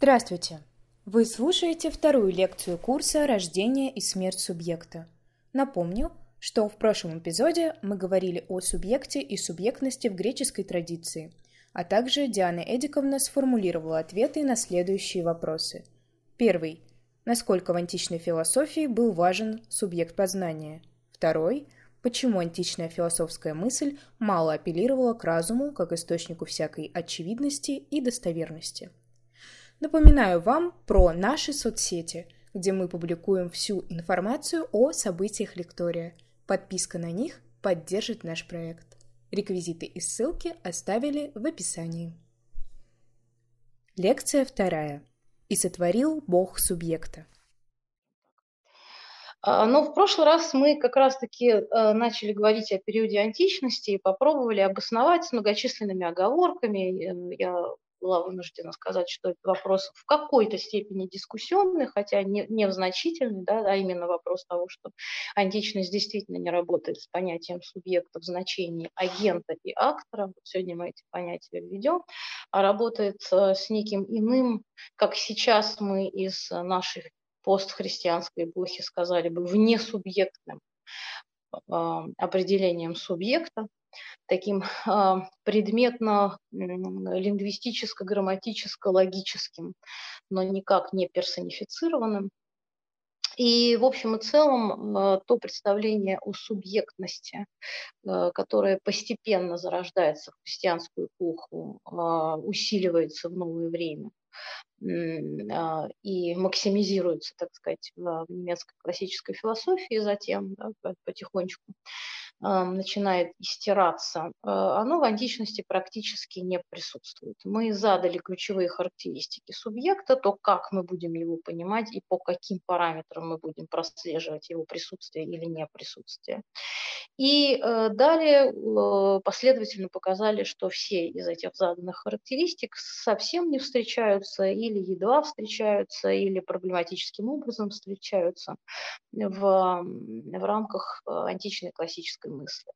Здравствуйте! Вы слушаете вторую лекцию курса «Рождение и смерть субъекта». Напомню, что в прошлом эпизоде мы говорили о субъекте и субъектности в греческой традиции, а также Диана Эдиковна сформулировала ответы на следующие вопросы. Первый. Насколько в античной философии был важен субъект познания? Второй. Почему античная философская мысль мало апеллировала к разуму как источнику всякой очевидности и достоверности? Напоминаю вам про наши соцсети, где мы публикуем всю информацию о событиях лектория. Подписка на них поддержит наш проект. Реквизиты и ссылки оставили в описании. Лекция вторая. И сотворил Бог субъекта. А, но в прошлый раз мы как раз-таки э, начали говорить о периоде античности и попробовали обосновать с многочисленными оговорками. Э, я была вынуждена сказать, что это вопрос в какой-то степени дискуссионный, хотя не, не в значительный, да, а именно вопрос того, что античность действительно не работает с понятием субъекта в значении агента и актора. Сегодня мы эти понятия введем, а работает э, с неким иным, как сейчас мы из нашей постхристианской эпохи сказали бы, внесубъектным э, определением субъекта, таким а, предметно-лингвистическо-грамматическо-логическим, но никак не персонифицированным. И в общем и целом а, то представление о субъектности, а, которое постепенно зарождается в христианскую эпоху, усиливается в новое время и максимизируется, так сказать, в немецкой классической философии затем да, потихонечку, начинает истираться, а, оно в античности практически не присутствует. Мы задали ключевые характеристики субъекта, то, как мы будем его понимать и по каким параметрам мы будем прослеживать его присутствие или не присутствие. И э, далее э, последовательно показали, что все из этих заданных характеристик совсем не встречаются или едва встречаются, или проблематическим образом встречаются в, в рамках э, античной классической мысли.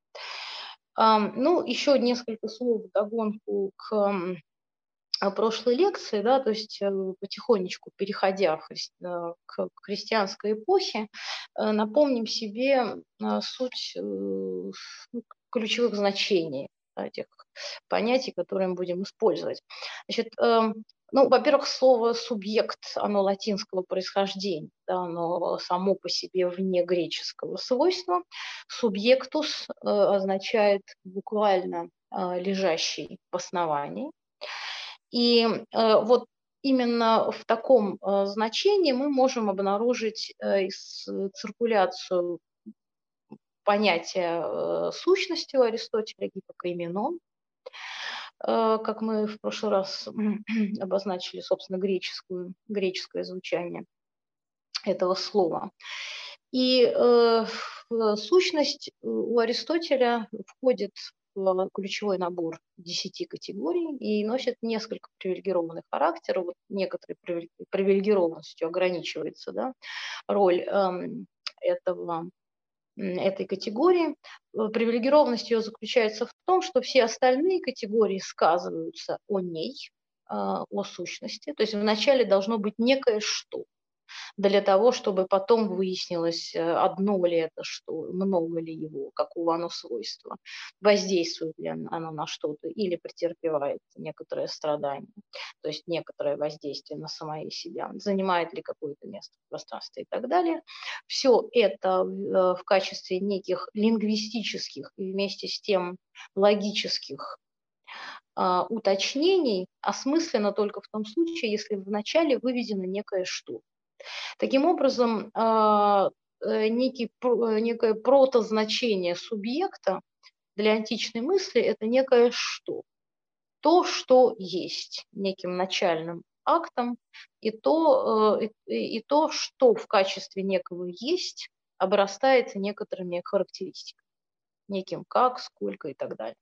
Ну, еще несколько слов догонку к прошлой лекции, да, то есть потихонечку переходя к христианской эпохе, напомним себе суть ну, ключевых значений этих понятий, которые мы будем использовать. Значит, ну, во-первых, слово «субъект», оно латинского происхождения, да, оно само по себе вне греческого свойства. «Субъектус» э, означает буквально э, «лежащий в основании». И э, вот именно в таком значении мы можем обнаружить циркуляцию понятия сущности у Аристотеля, гипокаименон, как мы в прошлый раз обозначили, собственно, греческую, греческое звучание этого слова. И э, сущность у Аристотеля входит в ключевой набор десяти категорий и носит несколько привилегированных характеров. Вот некоторой привилегированностью ограничивается да, роль э, этого этой категории. Э, привилегированность ее заключается в том, что все остальные категории сказываются о ней, а, о сущности. То есть вначале должно быть некое что для того, чтобы потом выяснилось, э, одно ли это что, много ли его, какого оно свойства, воздействует ли оно на что-то или претерпевает некоторое страдание, то есть некоторое воздействие на самое себя, занимает ли какое-то место в пространстве и так далее. Все это в э, качестве неких лингвистических и вместе с тем логических а, уточнений осмысленно только в том случае, если вначале выведено некое что. Таким образом, а, э, некий, э, некое протозначение субъекта для античной мысли – это некое «что». То, что есть неким начальным актом, и то, э, и, и то, что в качестве некого есть, обрастает некоторыми характеристиками, неким как, сколько и так далее.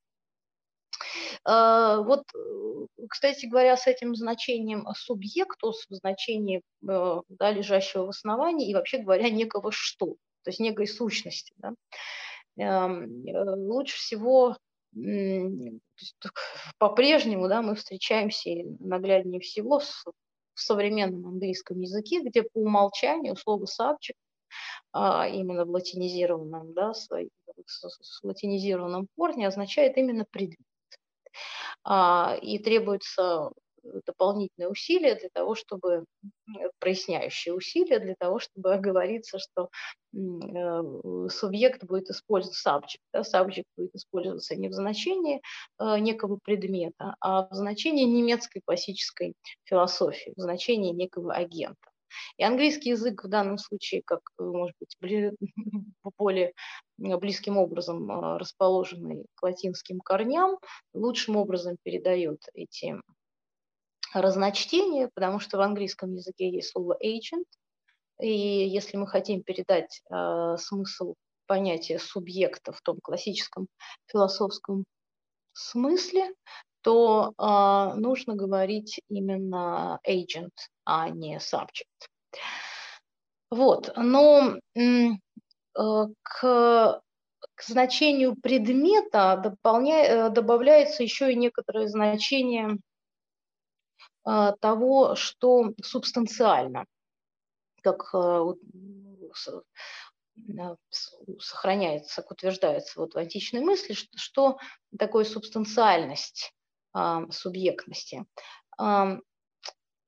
А, вот, э, кстати говоря, с этим значением субъекту, с значением э, да, лежащего в основании и вообще говоря некого что, то есть некой сущности. Да, эм, э, лучше всего по-прежнему да, мы встречаемся нагляднее всего с в современном английском языке, где по умолчанию слово subject а, именно в латинизированном, да, с латинизированном корне означает именно предмет. А, и требуется дополнительные усилия для того, чтобы, проясняющие усилия для того, чтобы оговориться, что э, субъект будет использовать subject. Да, subject будет использоваться не в значении э, некого предмета, а в значении немецкой классической философии, в значении некого агента. И английский язык в данном случае, как, может быть, более близким образом э, расположенный к латинским корням, лучшим образом передает эти разночтение, потому что в английском языке есть слово agent, и если мы хотим передать э, смысл понятия субъекта в том классическом философском смысле, то э, нужно говорить именно agent, а не subject. Вот, но э, к, к значению предмета э, добавляется еще и некоторое значение а, того, что субстанциально, как сохраняется, как утверждается вот в античной мысли, что, что такое субстанциальность субъектности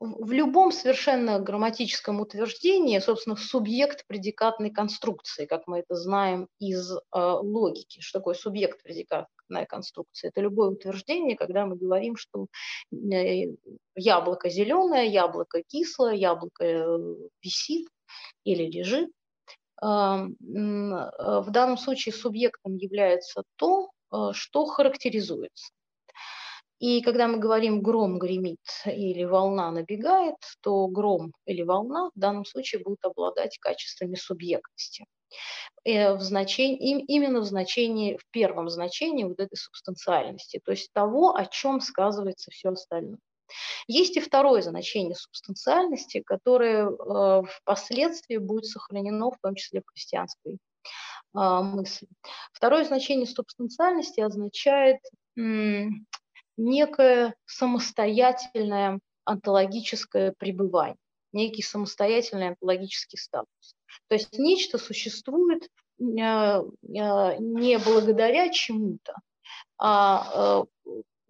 в любом совершенно грамматическом утверждении, собственно, субъект предикатной конструкции, как мы это знаем из э, логики. Что такое субъект предикатной конструкции? Это любое утверждение, когда мы говорим, что э, яблоко зеленое, яблоко кислое, яблоко э, висит или лежит. Э, в данном случае субъектом является то, что характеризуется. И когда мы говорим «гром гремит» или «волна набегает», то гром или волна в данном случае будут обладать качествами субъектности. Э, в значении, именно в значении, в первом значении вот этой субстанциальности, то есть того, о чем сказывается все остальное. Есть и второе значение субстанциальности, которое э, впоследствии будет сохранено, в том числе в христианской э, мысли. Второе значение субстанциальности означает некое самостоятельное онтологическое пребывание, некий самостоятельный онтологический статус. То есть нечто существует э, э, не благодаря чему-то, а э,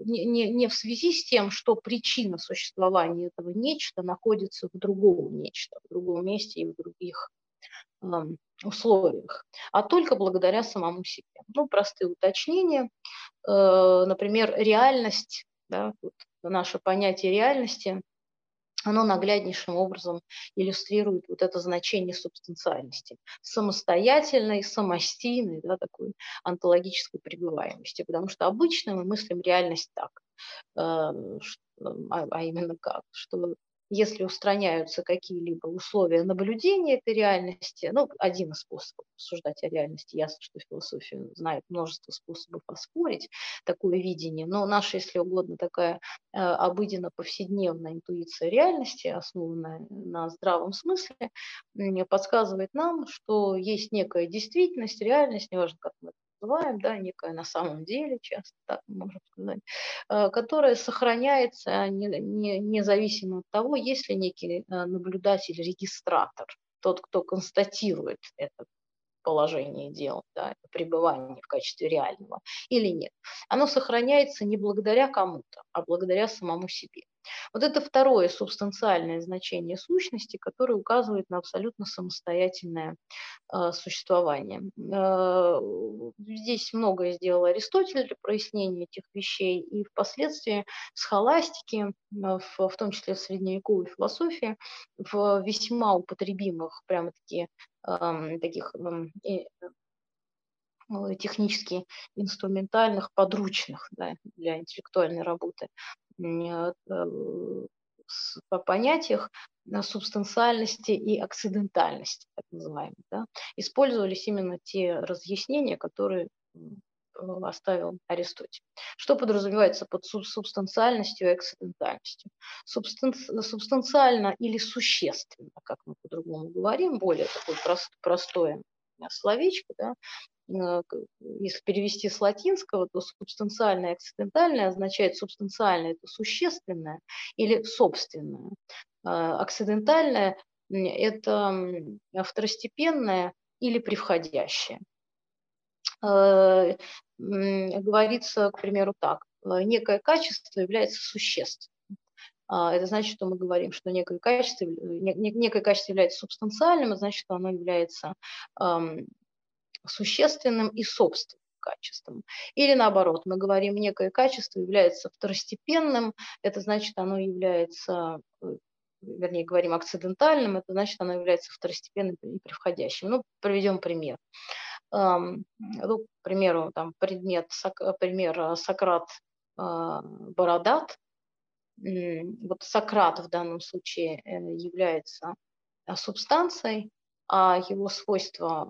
не, в связи с тем, что причина существования этого нечто находится в другом нечто, в другом месте и в других условиях, а только благодаря самому себе. Ну, простые уточнения. Э, например, реальность, да, вот наше понятие реальности, оно нагляднейшим образом иллюстрирует вот это значение субстанциальности, самостоятельной, самостийной, да, такой онтологической пребываемости, потому что обычно мы мыслим реальность так, э, а, а именно как, что если устраняются какие-либо условия наблюдения этой реальности, ну, один из способов обсуждать о реальности, ясно, что философия знает множество способов оспорить такое видение, но наша, если угодно, такая э, обыденно повседневная интуиция реальности, основанная на здравом смысле, подсказывает нам, что есть некая действительность, реальность, неважно, как мы называем, да, некое на самом деле, часто так можем сказать, э, которая сохраняется не, не, независимо от того, есть ли некий э, наблюдатель-регистратор, тот, кто констатирует это положение дел, да, пребывание в качестве реального или нет. Оно сохраняется не благодаря кому-то, а благодаря самому себе. Вот это второе субстанциальное значение сущности, которое указывает на абсолютно самостоятельное э, существование. Э, здесь многое сделал Аристотель для прояснения этих вещей, и впоследствии схоластики, э, в, в том числе в средневековой философии, в весьма употребимых, прямо-таки таких технически инструментальных, подручных да, для интеллектуальной работы по понятиях субстанциальности и акцидентальности, так называемых, да, использовались именно те разъяснения, которые оставил Аристотель. Что подразумевается под субстанциальностью и акцидентальностью? Субстанциально или существенно, как мы по-другому говорим, более такое прост, простое словечко, да, Э, если перевести с латинского, то субстанциальное и акцидентальное означает субстанциальное – это существенное или собственное. Акцидентальное – это второстепенное или превходящее. Говорится, к примеру, так. Некое качество является существенным. А, это значит, что мы говорим, что некое качество, некое качество является субстанциальным, это значит, что оно является существенным и собственным качеством. Или наоборот, мы говорим, некое качество является второстепенным, это значит, оно является, э, вернее, говорим акцидентальным, это значит, оно является второстепенным и превходящим. Ну, приведем пример. Ну, к примеру, там предмет, пример Сократ а, Бородат, вот Сократ в данном случае э, является э, субстанцией, его свойство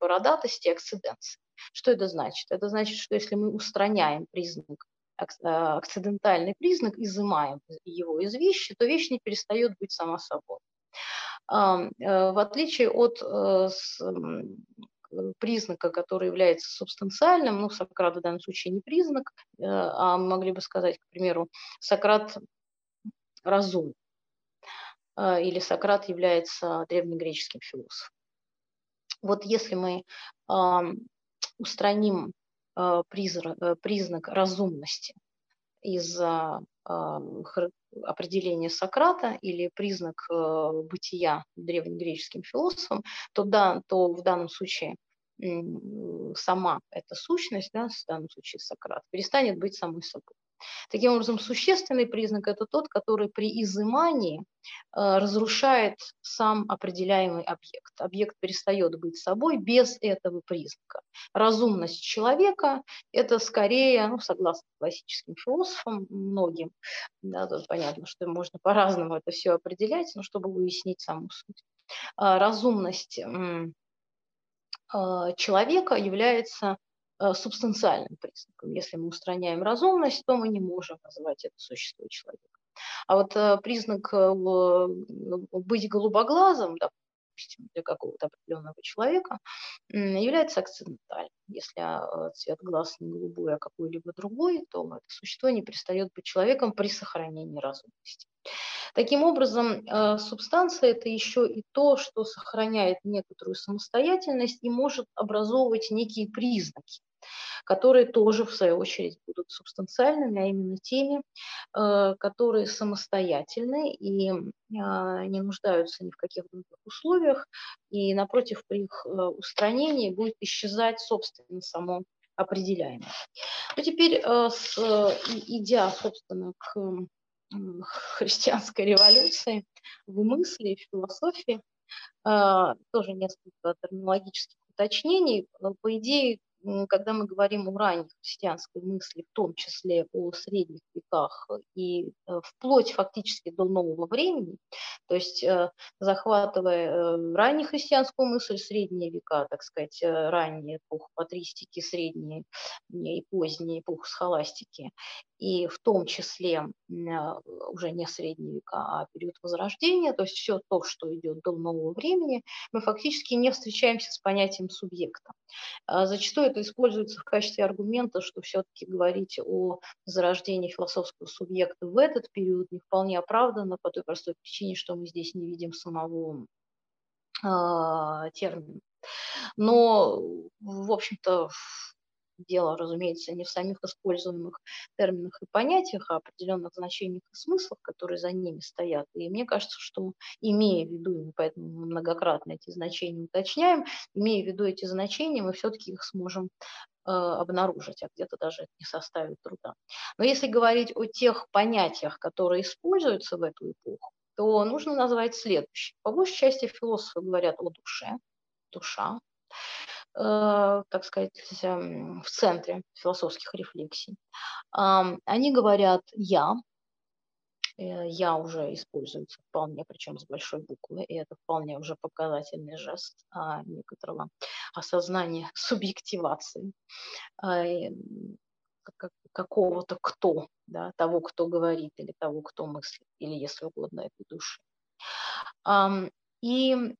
бородатости – акциденция. Что это значит? Это значит, что если мы устраняем признак, э, акцидентальный признак, изымаем его из вещи, то вещь не перестает быть сама собой. В отличие от признака, который является субстанциальным, ну, Сократ в данном случае не признак, э, а могли бы сказать, к примеру, Сократ разум, э, или Сократ является древнегреческим философом. Вот если мы устраним э, признак разумности из определения Сократа или признак бытия древнегреческим философом, то, да, то в данном случае сама эта сущность, да, в данном случае Сократ, перестанет быть самой собой. Таким образом, существенный признак – это тот, который при изымании э, разрушает сам определяемый объект. Объект перестает быть собой без этого признака. Разумность человека – это скорее, ну, согласно классическим философам, многим, да, тут понятно, что можно по-разному это все определять, но чтобы уяснить саму суть. А разумность а, человека является субстанциальным признаком. Если мы устраняем разумность, то мы не можем называть это существо человека. А вот а, признак быть голубоглазым, допустим, для какого-то определенного человека, является акцидентальным. Если цвет глаз не голубой, а какой-либо другой, то это существо не перестает быть человеком при сохранении разумности. Таким образом, э, субстанция – это еще и то, что сохраняет некоторую самостоятельность и может образовывать некие признаки которые тоже, в свою очередь, будут субстанциальными, а именно теми, э, которые самостоятельны и э, не нуждаются ни в каких других условиях, и, напротив, при их устранении будет исчезать, собственно, само определяемое. Ну, теперь, идя, собственно, к христианской революции в мысли, в философии. А, тоже несколько терминологических уточнений. По идее, когда мы говорим о ранней христианской мысли, в том числе о средних веках и э, вплоть фактически до нового времени, то есть э, захватывая э, раннюю христианскую мысль, средние века, так сказать, ранние эпоху патристики, средние и поздние эпоху схоластики, и в том числе уже не средние века, а период Возрождения, то есть все то, что идет до нового времени, мы фактически не встречаемся с понятием субъекта. А зачастую это используется в качестве аргумента, что все-таки говорить о зарождении философского субъекта в этот период не вполне оправдано по той простой причине, что мы здесь не видим самого э, термина. Но, в общем-то, дело, разумеется, не в самих используемых терминах и понятиях, а определенных значениях и смыслах, которые за ними стоят. И мне кажется, что имея в виду, и поэтому многократно эти значения уточняем, имея в виду эти значения, мы все-таки их сможем э, обнаружить, а где-то даже не составит труда. Но если говорить о тех понятиях, которые используются в эту эпоху, то нужно назвать следующее. По большей части философы говорят о душе, душа, так сказать, эм, в центре философских рефлексий. Они говорят «я», э, «я» уже используется вполне, причем с большой буквы, и это вполне уже показательный жест а, некоторого осознания субъективации а, какого-то кто, да, того, кто говорит, или того, кто мыслит, или, если угодно, этой души. И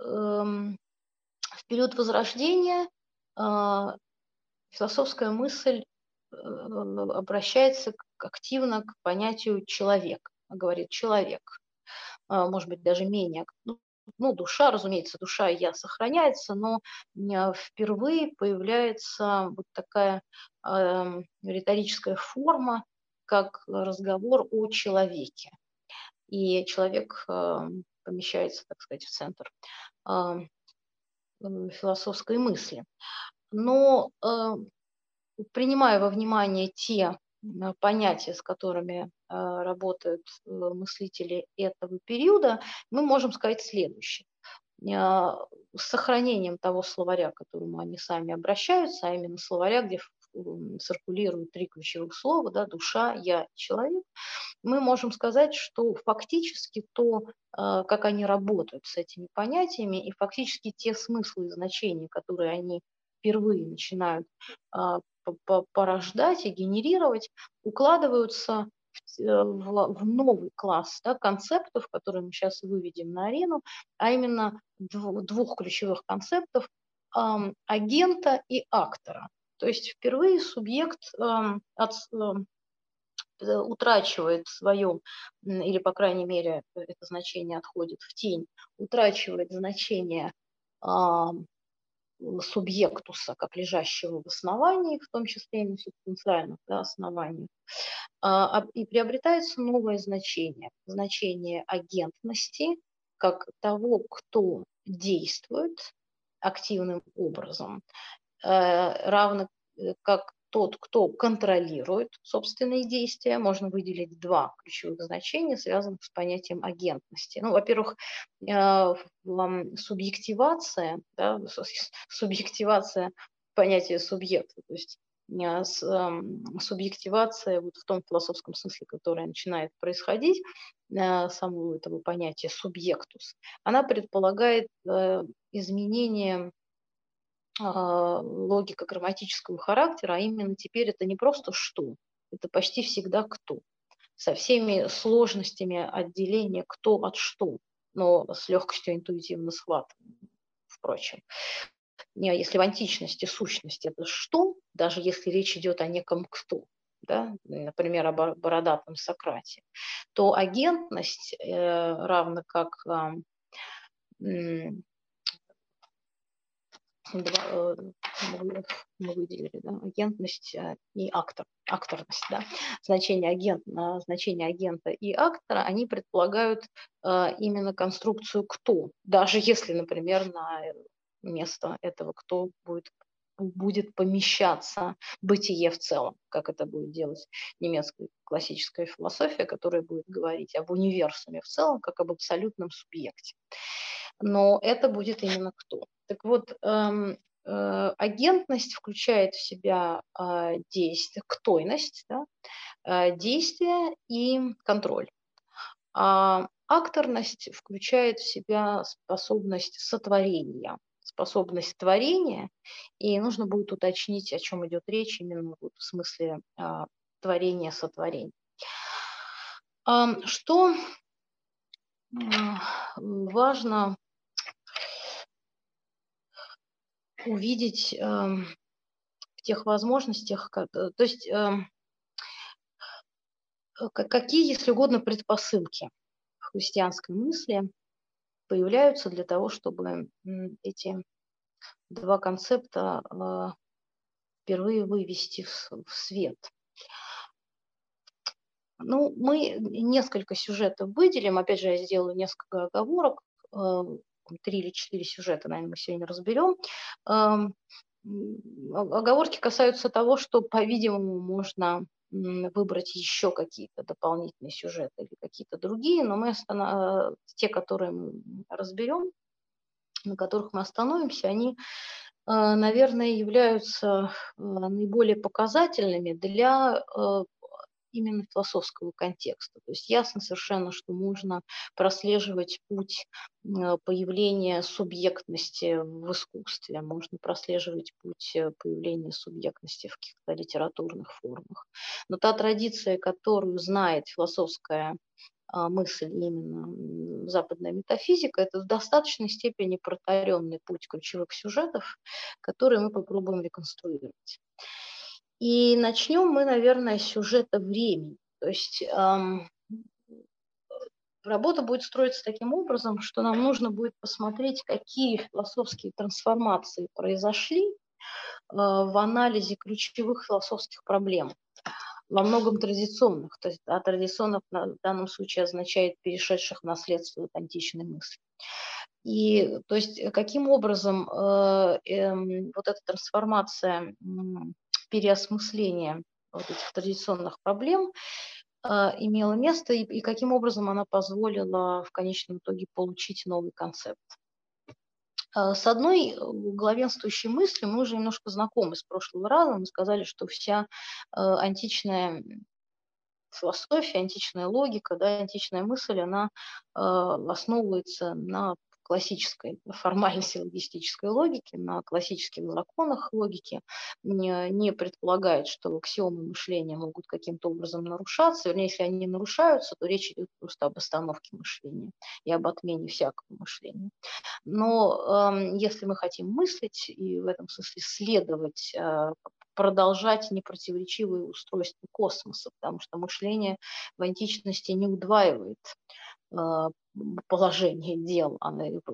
эм, в период Возрождения а, философская мысль э, обращается активно к понятию человек. Говорит человек. может быть, даже менее ну, ну, душа, разумеется, душа и я сохраняется, но впервые появляется вот такая э, риторическая форма, как разговор о человеке. И человек э, помещается, так сказать, в центр э, философской мысли. Но э, принимая во внимание те понятия, с которыми работают мыслители этого периода, мы можем сказать следующее. С сохранением того словаря, к которому они сами обращаются, а именно словаря, где циркулируют три ключевых слова, да, душа, я, человек, мы можем сказать, что фактически то, а, как они работают с этими понятиями, и фактически те смыслы и значения, которые они впервые начинают а, порождать и генерировать, укладываются э, в новый класс да, концептов, которые мы сейчас выведем на арену, а именно двух ключевых концептов агента и актора. То есть впервые субъект эм, от, эм, э, утрачивает свое, или, по крайней мере, это значение отходит в тень, утрачивает значение субъектуса, как лежащего в основании, в том числе и на субстанциальных да, основаниях, а, и приобретается новое значение, значение агентности, как того, кто действует активным образом, Э, равно э, как тот, кто контролирует собственные действия. Можно выделить два ключевых значения, связанных с понятием агентности. Ну, во-первых, э, субъективация, да, субъективация понятия субъекта, то есть субъективация вот в том философском смысле, которая начинает происходить, самого этого понятия субъектус, она предполагает изменение логика грамматического характера, а именно теперь это не просто что, это почти всегда кто. Со всеми сложностями отделения кто от что, но с легкостью интуитивно схватываем, впрочем. Если в античности сущность это что, даже если речь идет о неком кто, да, например, о бородатом Сократе, то агентность, э, равно как два, э, мы выделили, да, агентность э, и актор, акторность, да, значение, агент, значение агента и актора, они предполагают э, именно конструкцию «кто», даже если, например, на место этого «кто» будет будет помещаться бытие в целом, как это будет делать немецкая классическая философия, которая будет говорить об универсуме в целом, как об абсолютном субъекте. Но это будет именно кто. Так вот, эм, э, агентность включает в себя э, действие, ктойность, да, э, действие и контроль. А акторность включает в себя способность сотворения, способность творения, и нужно будет уточнить, о чем идет речь именно в смысле э, творения, сотворения. Что важно увидеть э, в тех возможностях, как, э, то есть э, какие, если угодно, предпосылки христианской мысли появляются для того, чтобы эти два концепта э, впервые вывести в, в свет. Ну, мы несколько сюжетов выделим, опять же, я сделаю несколько оговорок. Э, три или четыре сюжета, наверное, мы сегодня разберем. Оговорки касаются того, что, по-видимому, можно выбрать еще какие-то дополнительные сюжеты или какие-то другие, но мы останов... те, которые мы разберем, на которых мы остановимся, они, э, наверное, являются э, наиболее показательными для э, именно философского контекста. То есть ясно совершенно, что можно прослеживать путь э, появления субъектности в искусстве, можно прослеживать путь э, появления субъектности в каких-то литературных формах. Но та традиция, которую знает философская а, мысль именно западная метафизика, это в достаточной степени протаренный путь ключевых сюжетов, которые мы попробуем реконструировать. И начнем мы, наверное, с сюжета времени. То есть эм, работа будет строиться таким образом, что нам нужно будет посмотреть, какие философские трансформации произошли э, в анализе ключевых философских проблем, во многом традиционных, то есть а традиционных в данном случае означает перешедших наследство от античной мысли. И то есть каким образом э, э, вот эта трансформация, переосмысления вот этих традиционных проблем а, имела место и, и каким образом она позволила в конечном итоге получить новый концепт. А, с одной главенствующей мыслью мы уже немножко знакомы с прошлого раза. Мы сказали, что вся а, античная философия, античная логика, да, античная мысль, она основывается на классической формальной силлогистической логики, на классических законах логики, не, не предполагает, что аксиомы мышления могут каким-то образом нарушаться. Вернее, если они нарушаются, то речь идет просто об остановке мышления и об отмене всякого мышления. Но э, если мы хотим мыслить и в этом смысле следовать э, продолжать непротиворечивое устройство космоса, потому что мышление в античности не удваивает а, положение дел.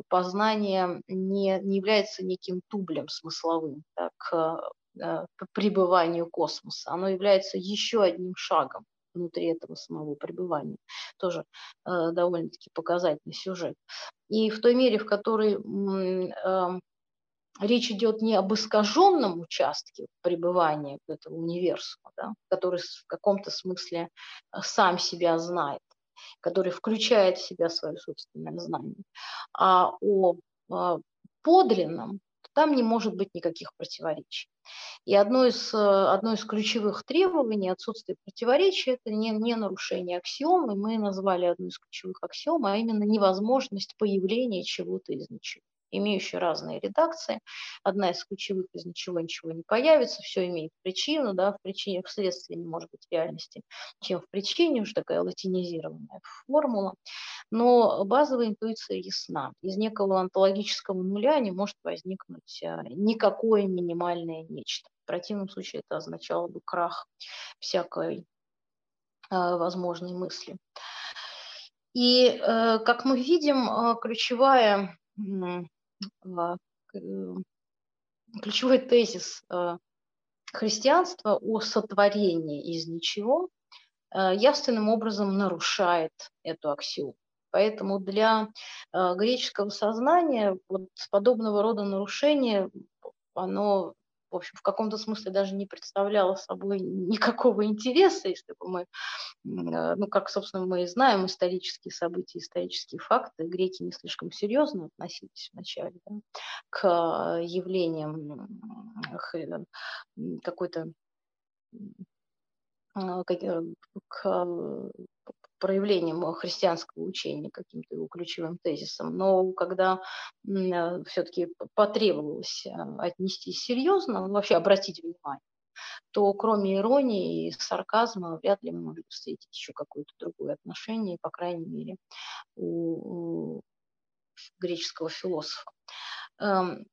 Познание не, не является неким тублем смысловым так, к а, пребыванию космоса. Оно является еще одним шагом внутри этого самого пребывания. Тоже э, довольно-таки показательный сюжет. И в той мере, в которой э, речь идет не об искаженном участке пребывания этого универсума, да, который в каком-то смысле сам себя знает, который включает в себя свое собственное знание, а о а, подлинном, там не может быть никаких противоречий. И одно из, одно из ключевых требований отсутствия противоречия – это не, не нарушение аксиомы. Мы назвали одну из ключевых аксиом, а именно невозможность появления чего-то из ничего имеющие разные редакции. Одна из ключевых из ничего ничего не появится, все имеет причину, да, в причине, в следствии не может быть реальности, чем в причине, уже такая латинизированная формула. Но базовая интуиция ясна. Из некого онтологического нуля не может возникнуть а, никакое минимальное нечто. В противном случае это означало бы крах всякой а, возможной мысли. И, э, как мы видим, а, ключевая ключевой тезис а, христианства о сотворении из ничего а, явственным образом нарушает эту аксиому. Поэтому для греческого сознания вот подобного рода нарушение, оно в общем, в каком-то смысле даже не представляла собой никакого интереса, если бы мы, э, ну, как, собственно, мы и знаем исторические события, исторические факты, греки не слишком серьезно относились вначале да, к явлениям какой-то э, к проявлением христианского учения, каким-то его ключевым тезисом. Но когда э, все-таки потребовалось э, отнестись серьезно, ну, вообще обратить внимание, то кроме иронии и сарказма вряд ли мы можем встретить еще какое-то другое отношение, по крайней мере, у, у греческого философа. Эм,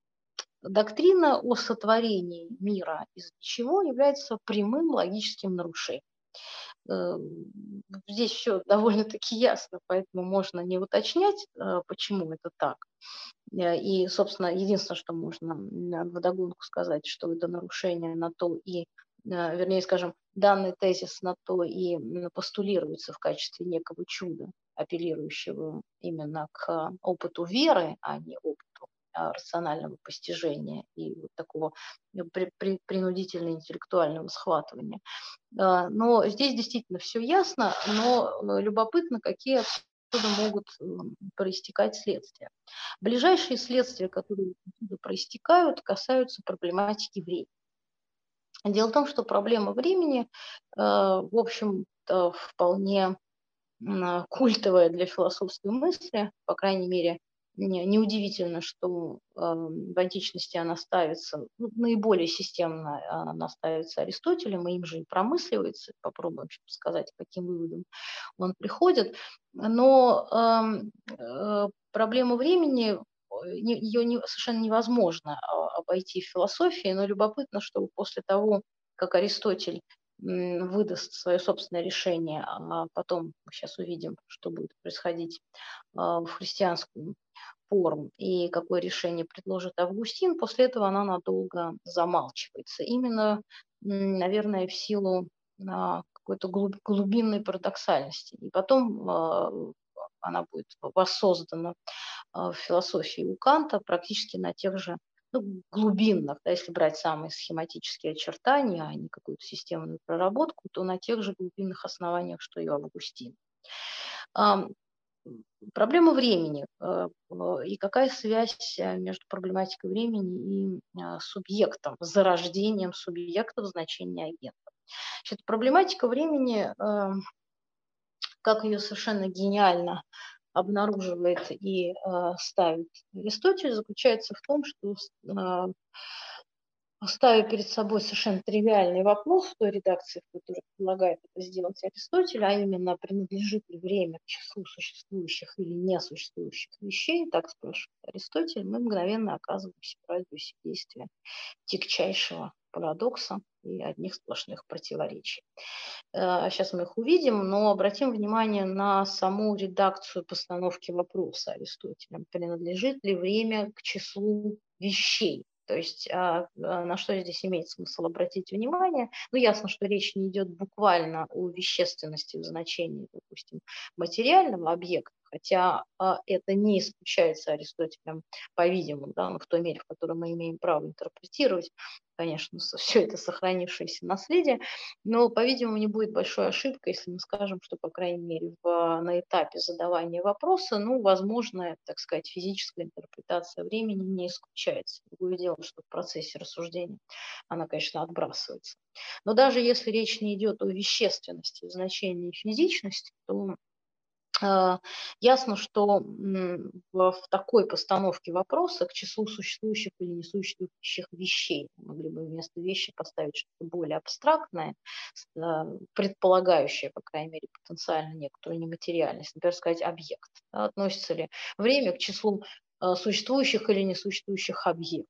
доктрина о сотворении мира из ничего является прямым логическим нарушением. Э, здесь все довольно-таки ясно, поэтому можно не уточнять, э, почему это так. Э, и, собственно, единственное, что можно вдогонку сказать, что это нарушение на то и, вернее, скажем, данный тезис на то и постулируется в качестве некого чуда, апеллирующего именно к опыту веры, а не опыту рационального постижения и вот такого при, при, принудительно-интеллектуального схватывания. А, но здесь действительно все ясно, но э, любопытно, какие отсюда могут проистекать следствия. Ближайшие следствия, которые проистекают, касаются проблематики времени. Дело в том, что проблема времени, э, в общем вполне культовая для философской мысли, по крайней мере, Неудивительно, что в античности она ставится, ну, наиболее системно она ставится Аристотелем, и им же и промысливается. Попробуем сказать, каким выводом он приходит. Но э, проблема времени, ее не, совершенно невозможно а, обойти в философии, но любопытно, что после того, как Аристотель выдаст свое собственное решение, а потом мы сейчас увидим, что будет происходить а, в христианскую форму и какое решение предложит Августин, после этого она надолго замалчивается. Именно, наверное, в силу а, какой-то глубинной парадоксальности. И потом она будет воссоздана в философии у Канта практически на тех же ну, глубинных, да, если брать самые схематические очертания, а не какую-то системную проработку, то на тех же глубинных основаниях, что и у Августина. Проблема времени э, и какая связь э, между проблематикой времени и а, субъектом, зарождением субъекта в значении агента. Значит, проблематика времени, эм, как ее совершенно гениально обнаруживает и э, ставит Аристотель, заключается в том, что э, ставя перед собой совершенно тривиальный вопрос в той редакции, в которой предлагает это сделать Аристотель, а именно принадлежит ли время к числу существующих или несуществующих вещей, так спрашивает Аристотель, мы мгновенно оказываемся в радиусе действия тягчайшего парадокса и одних сплошных противоречий. Сейчас э, мы их увидим, но обратим внимание на саму редакцию постановки вопроса Аристотелем. Принадлежит ли время к числу вещей? То есть а, а, на что здесь имеет смысл обратить внимание? Ну, ясно, что речь не идет буквально о вещественности в значении, допустим, материального объекта, хотя а, это не исключается Аристотелем, по-видимому, да, ну, в той мере, в которой мы имеем право интерпретировать, конечно, все это сохранившееся наследие, но, по-видимому, не будет большой ошибкой, если мы скажем, что, по крайней мере, в, на этапе задавания вопроса, ну, возможно, так сказать, физическая интерпретация времени не исключается. Другое дело, что в процессе рассуждения она, конечно, отбрасывается. Но даже если речь не идет о вещественности значении физичности, то ясно, что в такой постановке вопроса к числу существующих или несуществующих вещей могли бы вместо вещи поставить что-то более абстрактное, э, предполагающее, по крайней мере, потенциально некоторую нематериальность, например, сказать объект. Относится ли время к числу э, существующих или несуществующих объектов.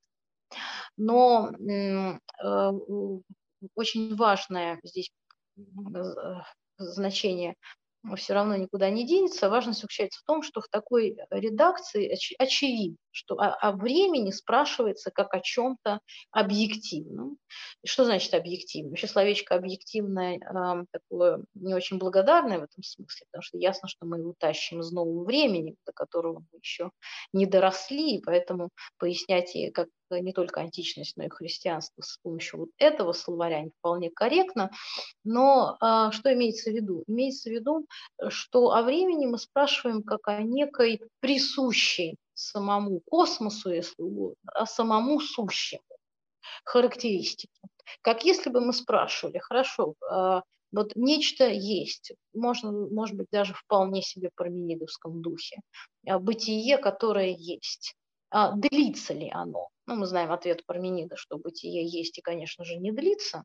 Но очень важное здесь значение все равно никуда не денется. Важность заключается в том, что в такой редакции оч- очевидно, что о, о времени спрашивается как о чем-то объективном. И что значит объективно? Вообще словечко объективное э, такое не очень благодарное в этом смысле, потому что ясно, что мы его тащим из нового времени, до которого мы еще не доросли, и поэтому пояснять, как не только античность, но и христианство с помощью вот этого словаря не вполне корректно. Но а, что имеется в виду? Имеется в виду, что о времени мы спрашиваем как о некой присущей самому космосу, если угодно, а самому сущему характеристике. Как если бы мы спрашивали, хорошо, а, вот нечто есть, можно, может быть, даже вполне себе парменидовском духе, а, бытие, которое есть. А длится ли оно? Ну, мы знаем ответ Парменида, что бытие есть и, конечно же, не длится.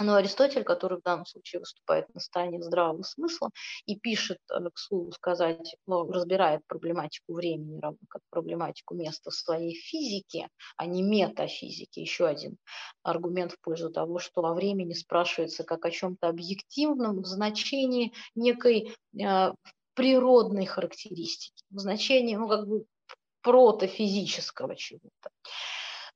Но Аристотель, который в данном случае выступает на стороне здравого смысла и пишет, э, к слову сказать, ну, разбирает проблематику времени, равно как проблематику места в своей физике, а не метафизике. Еще один аргумент в пользу того, что о времени спрашивается как о чем-то объективном в значении некой э, природной характеристики, в значении, ну, как бы протофизического чего-то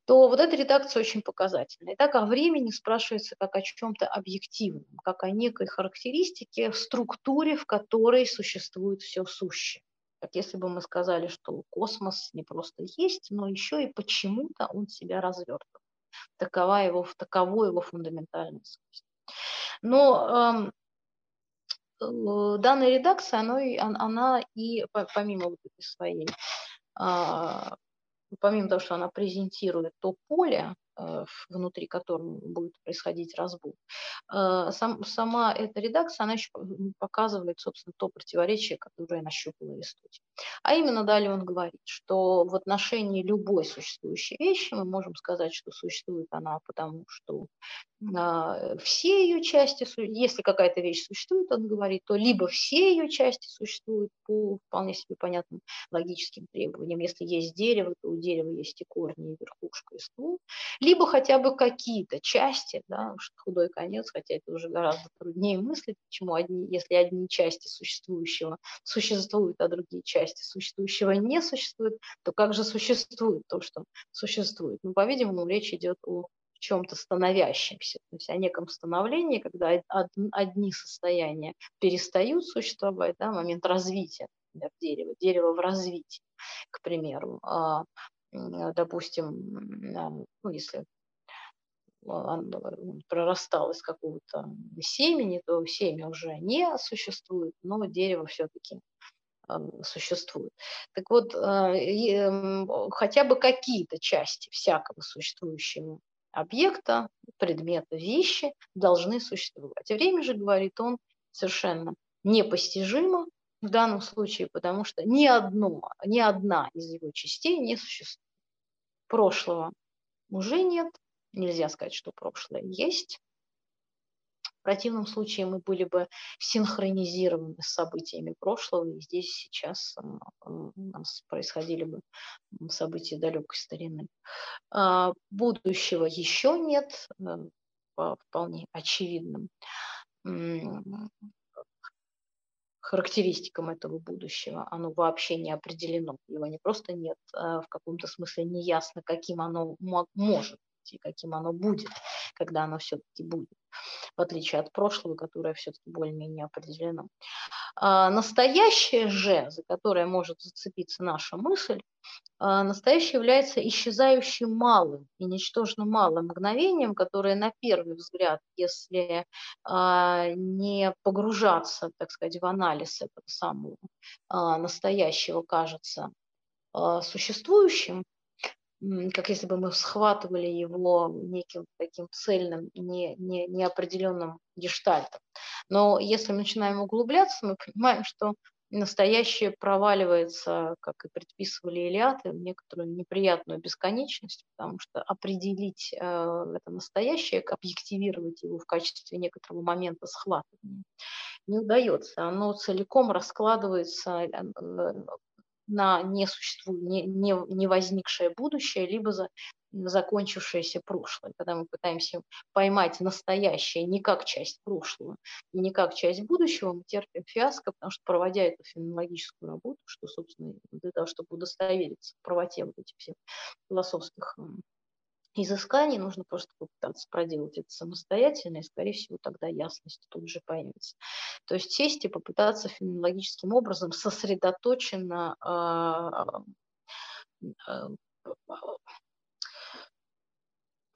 то вот эта редакция очень показательна. Итак, о времени спрашивается как о чем-то объективном, как о некой характеристике в структуре, в которой существует все сущее. Как если бы мы сказали, что космос не просто есть, но еще и почему-то он себя развертывает. Такова его, таково его фундаментальное свойство. Но э, данная редакция, она, она и помимо вот этой своей а, помимо того, что она презентирует то поле, внутри которого будет происходить разбор. Э, сам, сама эта редакция, она еще показывает, собственно, то противоречие, которое нащупал Аристотель. А именно далее он говорит, что в отношении любой существующей вещи мы можем сказать, что существует она потому, что а, все ее части, если какая-то вещь существует, он говорит, то либо все ее части существуют по вполне себе понятным логическим требованиям. Если есть дерево, то у дерева есть и корни, и верхушка, и ствол либо хотя бы какие-то части, да, худой конец, хотя это уже гораздо труднее мыслить, почему одни, если одни части существующего существуют, а другие части существующего не существуют, то как же существует то, что существует? Ну, по-видимому, речь идет о чем-то становящемся, то есть о неком становлении, когда одни состояния перестают существовать, да, момент развития например, дерева, дерево в развитии, к примеру, а, допустим, ну, если прорастал из какого-то семени, то семя уже не существует, но дерево все-таки существует. Так вот, а, хотя бы какие-то части всякого существующего объекта, предмета, вещи должны существовать. Время же, говорит он, совершенно непостижимо в данном случае, потому что ни, одно, ни одна из его частей не существует. Прошлого уже нет, нельзя сказать, что прошлое есть. В противном случае мы были бы синхронизированы с событиями прошлого, и здесь сейчас у нас происходили бы события далекой старины. А, будущего еще нет, э, по вполне очевидным характеристикам этого будущего. Оно вообще не определено. Его не просто нет, а в каком-то смысле не ясно, каким оно может быть и каким оно будет, когда оно все-таки будет, в отличие от прошлого, которое все-таки более-менее определено. А настоящее же, за которое может зацепиться наша мысль, настоящее является исчезающим малым и ничтожно малым мгновением, которое на первый взгляд, если а, не погружаться, так сказать, в анализ этого самого а, настоящего, кажется существующим, как если бы мы схватывали его неким таким цельным, не, не, неопределенным гештальтом. Но если мы начинаем углубляться, мы понимаем, что настоящее проваливается, как и предписывали Илиаты, в некоторую неприятную бесконечность, потому что определить э, это настоящее, объективировать его в качестве некоторого момента схватывания не удается. Оно целиком раскладывается э, на несуществу... не, не, не возникшее будущее, либо за закончившееся прошлое, когда мы пытаемся поймать настоящее не как часть прошлого и не как часть будущего, мы терпим фиаско, потому что проводя эту феноменологическую работу, что, собственно, для того, чтобы удостовериться в правоте вот этих всех философских изысканий, нужно просто попытаться проделать это самостоятельно, и, скорее всего, тогда ясность тут же появится. То есть сесть и попытаться феноменологическим образом сосредоточенно э, э,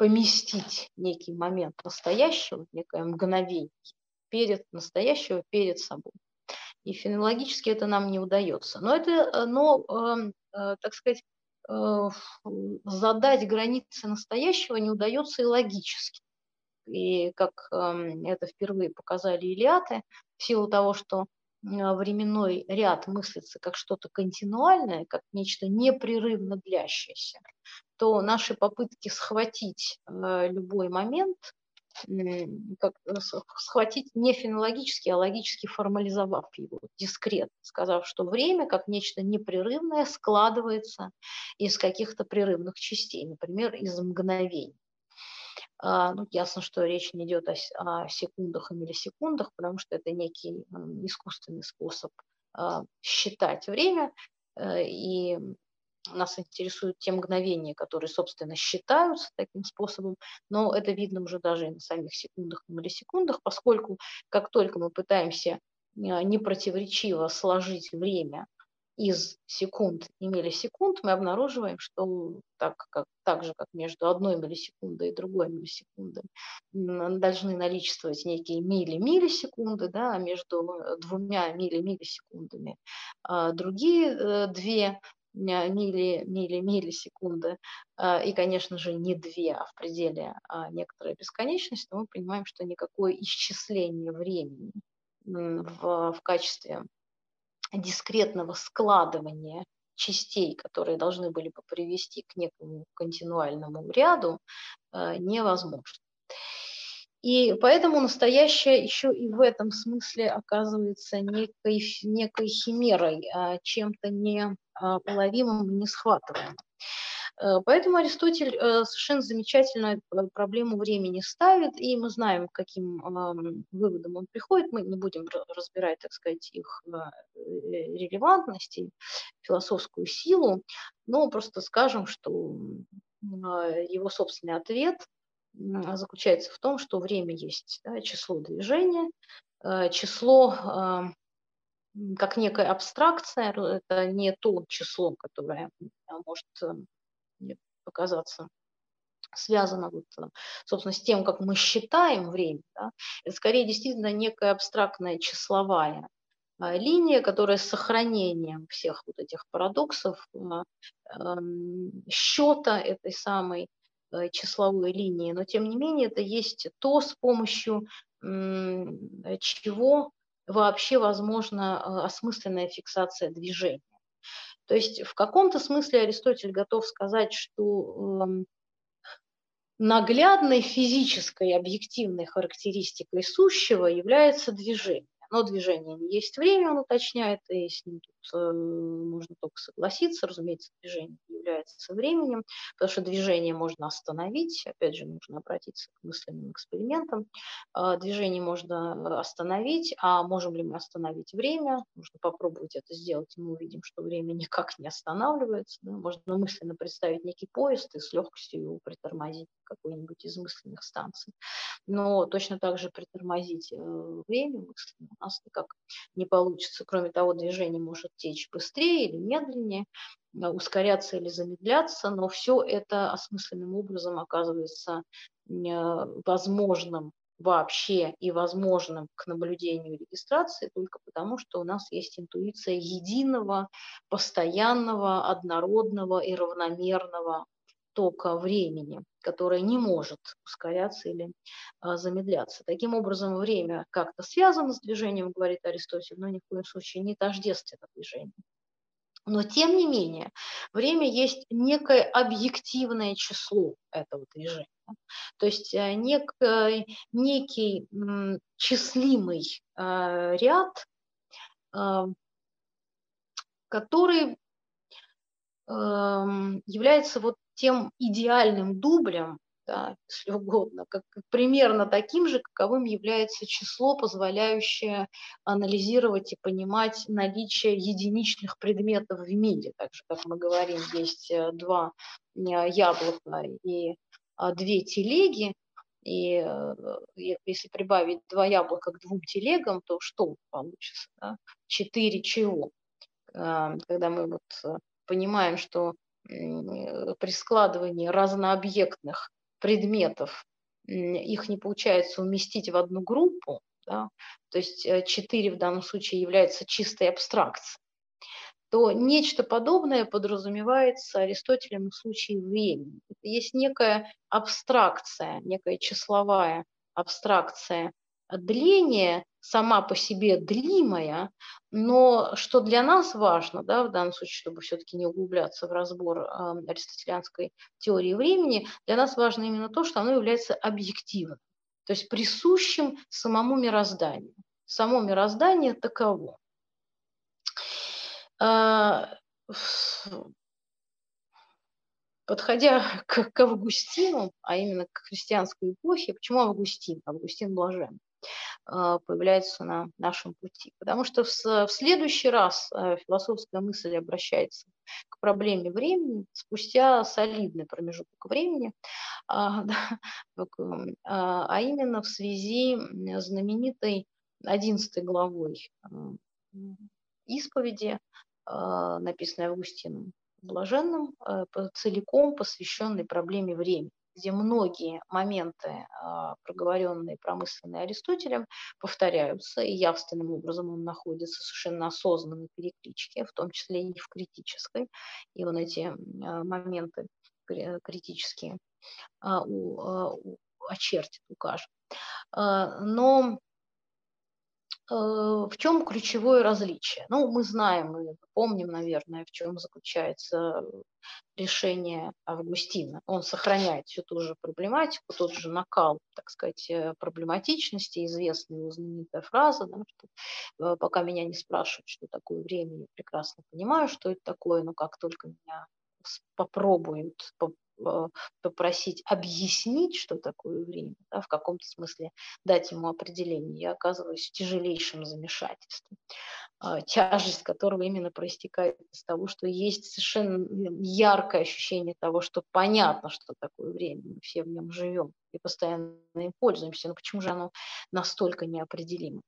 поместить некий момент настоящего, некое мгновение перед настоящего перед собой. И фенологически это нам не удается. Но это, э, но, э, э, так сказать, э, задать границы настоящего не удается и логически. И как э, это впервые показали Илиаты, в силу того, что временной ряд мыслится как что-то континуальное, как нечто непрерывно длящееся, то наши попытки схватить э, любой момент, как, э, схватить не фенологически, а логически формализовав его, дискретно, сказав, что время как нечто непрерывное складывается из каких-то прерывных частей, например, из мгновений. А, ну, ясно, что речь не идет о, о секундах и миллисекундах, потому что это некий искусственный способ а, считать время, э, и нас интересуют те мгновения, которые, собственно, считаются таким способом, но это видно уже даже и на самих секундах и миллисекундах, поскольку как только мы пытаемся а, непротиворечиво сложить время из секунд и миллисекунд, мы обнаруживаем, что так, как, так же, как между одной миллисекундой и другой миллисекундой должны наличествовать некие милли-миллисекунды, да, а между двумя милли-миллисекундами а другие э, две милли, милли, миллисекунды, а, и, конечно же, не две, а в пределе а некоторой бесконечности, мы понимаем, что никакое исчисление времени в, в качестве дискретного складывания частей, которые должны были бы привести к некому континуальному ряду, э, невозможно. И поэтому настоящее еще и в этом смысле оказывается некой, некой химерой, а, чем-то неуловимым и не схватываемым. Поэтому Аристотель совершенно замечательно проблему времени ставит, и мы знаем, к каким выводам он приходит. Мы не будем разбирать, так сказать, их релевантность и философскую силу, но просто скажем, что его собственный ответ заключается в том, что время есть да, число движения, число как некая абстракция, это не то число, которое может э, показаться связано, вот, э, собственно, с тем, как мы считаем время. Да? Это скорее действительно некая абстрактная числовая а, линия, которая с сохранением всех вот этих парадоксов а, эм, счета этой самой э, числовой линии, но тем не менее это есть то, с помощью чего вообще возможна э, осмысленная фиксация движения. То есть в каком-то смысле Аристотель готов сказать, что эм, наглядной физической объективной характеристикой сущего является движение но движение не есть время, он уточняет, и с ним тут э, можно только согласиться. Разумеется, движение является временем, потому что движение можно остановить, опять же, нужно обратиться к мысленным экспериментам. Э, движение можно остановить, а можем ли мы остановить время? Нужно попробовать это сделать, и мы увидим, что время никак не останавливается. Да? Можно мысленно представить некий поезд и с легкостью его притормозить какой-нибудь из мысленных станций. Но точно так же притормозить э, время мысленно нас никак не получится. Кроме того, движение может течь быстрее или медленнее, э, ускоряться или замедляться, но все это осмысленным образом оказывается э, возможным вообще и возможным к наблюдению и регистрации только потому, что у нас есть интуиция единого, постоянного, однородного и равномерного тока времени, которое не может ускоряться или а, замедляться. Таким образом, время как-то связано с движением, говорит Аристотель, но ни в коем случае не тождественно движению. Но тем не менее, время есть некое объективное число этого движения. То есть э, нек, некий числимый э, ряд, э, который эм, является вот тем идеальным дублем, да, если угодно, как, примерно таким же, каковым является число, позволяющее анализировать и понимать наличие единичных предметов в мире. Так же, как мы говорим, есть э, два э, яблока и а, две телеги, и э, если прибавить два яблока к двум телегам, то что получится? Да? Четыре чего? Когда мы вот понимаем, что Э, при складывании разнообъектных предметов их не получается уместить в одну группу, да, то есть 4 э, в данном случае является чистой абстракцией, то нечто подобное подразумевается Аристотелем в случае времени. Это есть некая абстракция, некая числовая абстракция дления, сама по себе длимая, но что для нас важно, да, в данном случае, чтобы все-таки не углубляться в разбор э, аристотелианской теории времени, для нас важно именно то, что оно является объективным, то есть присущим самому мирозданию. Само мироздание таково. Э, подходя к, к Августину, а именно к христианской эпохе, почему Августин? Августин блажен. А, появляется на нашем пути. Потому что в следующий раз э, философская мысль обращается к проблеме времени спустя солидный промежуток времени, а, а, а именно в связи с знаменитой 11 главой исповеди, написанной Августином Блаженным, э, целиком посвященной проблеме времени где многие моменты, а, проговоренные промысленные Аристотелем, повторяются, и явственным образом он находится совершенно осознанной перекличке, в том числе и в критической. И он эти а, моменты критические а, очертит, укажет. Но в чем ключевое различие? Ну, мы знаем, мы помним, наверное, в чем заключается решение Августина. Он сохраняет всю ту же проблематику, тот же накал, так сказать, э, проблематичности, известная его знаменитая фраза, да, что э, пока меня не спрашивают, что такое время, я прекрасно понимаю, что это такое, но как только меня попробуют Э, попросить объяснить, что такое время, да, в каком-то смысле дать ему определение, я оказываюсь в тяжелейшем замешательстве, а, тяжесть которого именно проистекает из того, что есть совершенно яркое ощущение того, что понятно, что такое время, мы все в нем живем и постоянно им пользуемся, но почему же оно настолько неопределимо?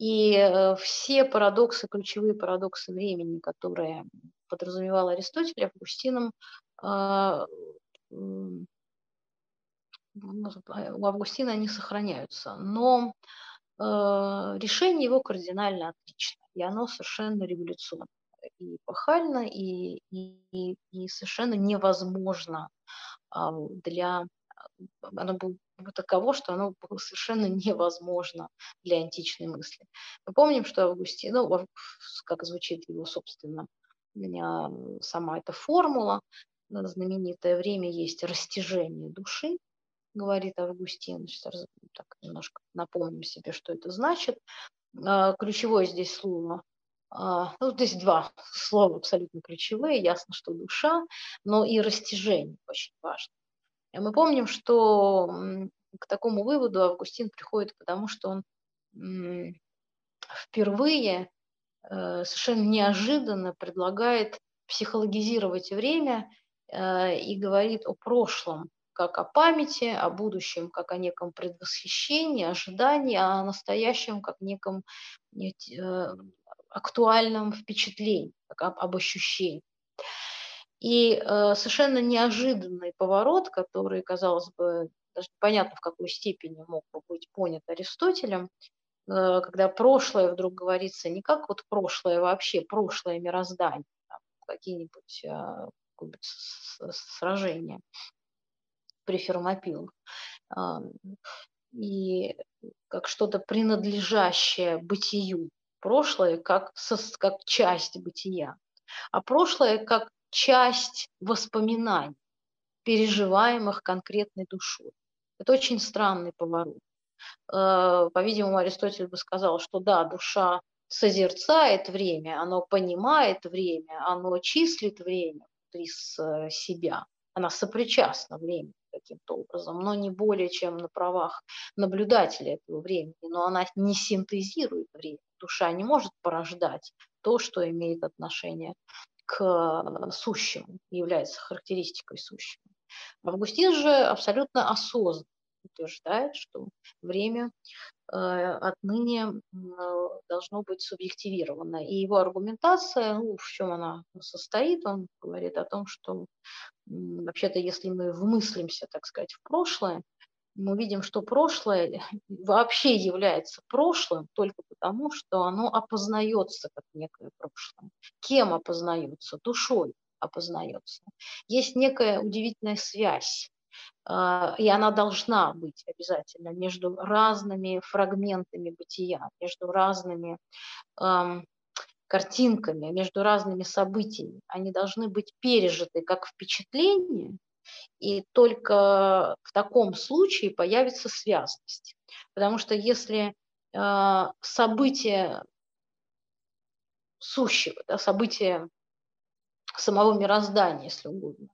И э, все парадоксы, ключевые парадоксы времени, которые подразумевал Аристотель, Августином а, у Августина они сохраняются, но а, решение его кардинально отлично, и оно совершенно революционно, и эпохально, и, и, и совершенно невозможно а, для... Оно было таково, что оно было совершенно невозможно для античной мысли. Мы помним, что Августин, ну, как звучит его, собственно, сама эта формула, знаменитое время есть растяжение души, говорит Августин. Сейчас так немножко напомним себе, что это значит. А, ключевое здесь слово а, ну, здесь два слова абсолютно ключевые. Ясно, что душа, но и растяжение очень важно. Мы помним, что к такому выводу Августин приходит, потому что он впервые э, совершенно неожиданно предлагает психологизировать время Э, и говорит о прошлом как о памяти, о будущем как о неком предвосхищении, ожидании, а о настоящем как неком э, актуальном впечатлении, как об, об ощущении. И э, совершенно неожиданный поворот, который, казалось бы, даже непонятно в какой степени мог бы быть понят Аристотелем, э, когда прошлое вдруг говорится не как вот прошлое вообще, прошлое мироздание, какие-нибудь э, какое-нибудь сражение при Фермопилах. И как что-то принадлежащее бытию. Прошлое как, со, как часть бытия, а прошлое как часть воспоминаний, переживаемых конкретной душой. Это очень странный поворот. Э, по-видимому, Аристотель бы сказал, что да, душа созерцает время, оно понимает время, оно числит время, из э, себя. Она сопричастна времени каким-то образом, но не более чем на правах наблюдателя этого времени, но она не синтезирует время. Душа не может порождать то, что имеет отношение к э, сущему, является характеристикой сущего. Августин же абсолютно осознанно утверждает, что время э, отныне должно быть субъективировано. И его аргументация, ну, в чем она состоит, он говорит о том, что вообще-то, если мы вмыслимся, так сказать, в прошлое, мы видим, что прошлое вообще является прошлым только потому, что оно опознается как некое прошлое. Кем опознается? Душой опознается. Есть некая удивительная связь а, и она должна быть обязательно между разными фрагментами бытия, между разными картинками, между разными событиями. Они должны быть пережиты как впечатление, и только в таком случае появится связность. Потому что если э, событие сущего, да, событие самого мироздания, если угодно,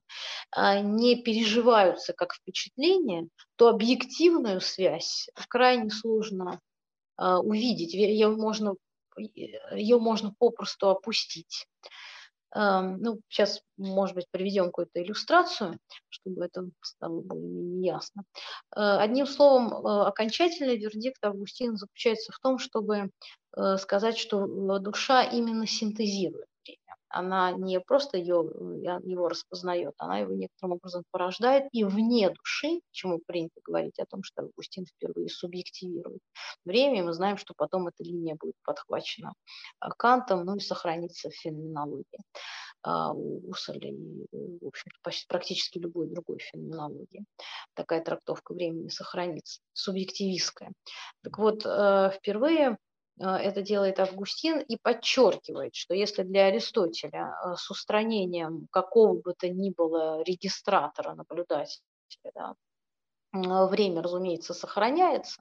а, не переживаются как впечатление, то объективную связь крайне сложно а, увидеть. Ее можно, ее можно попросту опустить. Ну, сейчас, может быть, приведем какую-то иллюстрацию, чтобы это стало более-менее ясно. А, одним словом, окончательный вердикт Августина заключается в том, чтобы сказать, что душа именно синтезирует она не просто ее, его распознает, она его некоторым образом порождает и вне души, чему принято говорить о том, что Августин впервые субъективирует время, мы знаем, что потом эта линия будет подхвачена а, Кантом, ну и сохранится в феноменологии а, у Гусселя и, в общем практически любой другой феноменологии. Такая трактовка времени сохранится, субъективистская. Так вот, э, впервые это делает Августин и подчеркивает, что если для Аристотеля а, с устранением какого бы то ни было регистратора, наблюдателя, да, время, разумеется, сохраняется,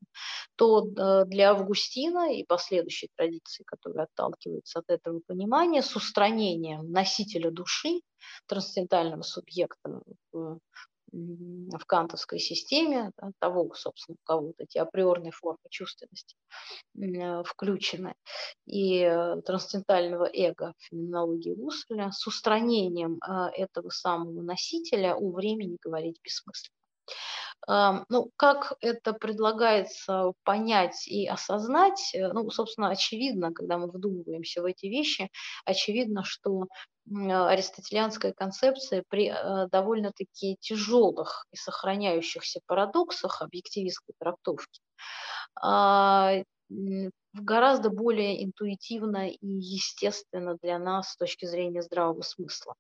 то э, для Августина и последующей традиции, которая отталкивается от этого понимания, с устранением носителя души, трансцендентального субъекта в, кантовской системе, да, того, собственно, у кого вот эти априорные формы чувственности э, включены, и э, трансцендентального эго в феноменологии Гусселя, с устранением этого самого носителя у времени говорить бессмысленно. Ну, как это предлагается понять и осознать, э, ну, собственно, очевидно, когда мы вдумываемся в эти вещи, очевидно, что аристотелианская концепция при э, довольно-таки тяжелых и сохраняющихся парадоксах объективистской трактовки а, гораздо более интуитивно и естественно для нас с точки зрения здравого смысла.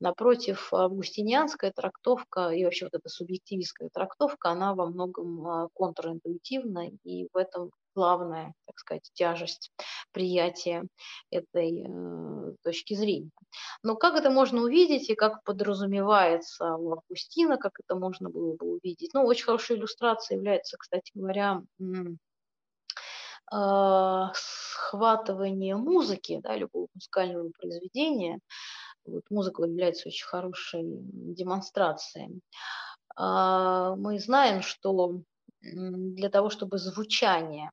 Напротив, августинианская трактовка и вообще вот эта субъективистская трактовка, она во многом а, контринтуитивна, и в этом главная, так сказать, тяжесть приятия этой э, точки зрения. Но как это можно увидеть и как подразумевается у Августина, как это можно было бы увидеть? Ну, очень хорошей иллюстрацией является, кстати говоря, э, схватывание музыки, да, любого музыкального произведения. Вот музыка является очень хорошей демонстрацией. Э, мы знаем, что для того, чтобы звучание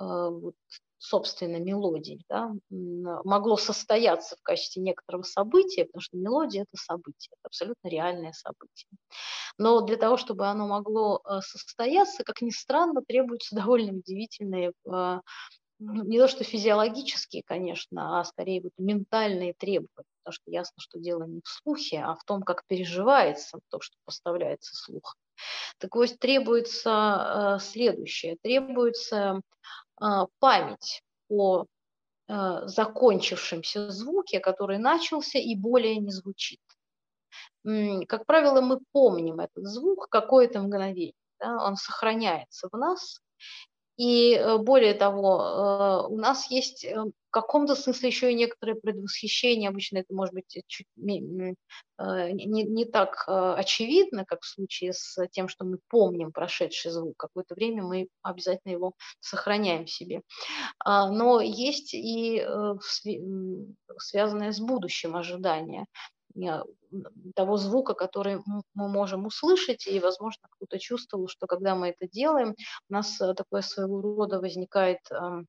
э, вот, собственно, мелодии, да, могло состояться в качестве некоторого события, потому что мелодия – это событие, это абсолютно реальное событие. Но для того, чтобы оно могло э, состояться, как ни странно, требуются довольно удивительные э, ну, не то что физиологические, конечно, а скорее вот ментальные требования, потому что ясно, что дело не в слухе, а в том, как переживается то, что поставляется слух. Так вот, требуется э, следующее. Требуется а, память о а, закончившемся звуке, который начался и более не звучит. Как правило, мы помним этот звук какое-то мгновение, да, он сохраняется в нас, и э, более того, э, у нас есть э, каком-то смысле еще и некоторое предвосхищение. Обычно это может быть чуть не, не так очевидно, как в случае с тем, что мы помним прошедший звук. Какое-то время мы обязательно его сохраняем в себе. А, но есть и связанное с будущим ожидание того звука, который мы можем услышать, и, возможно, кто-то чувствовал, что когда мы это делаем, у нас э, такое своего рода возникает э,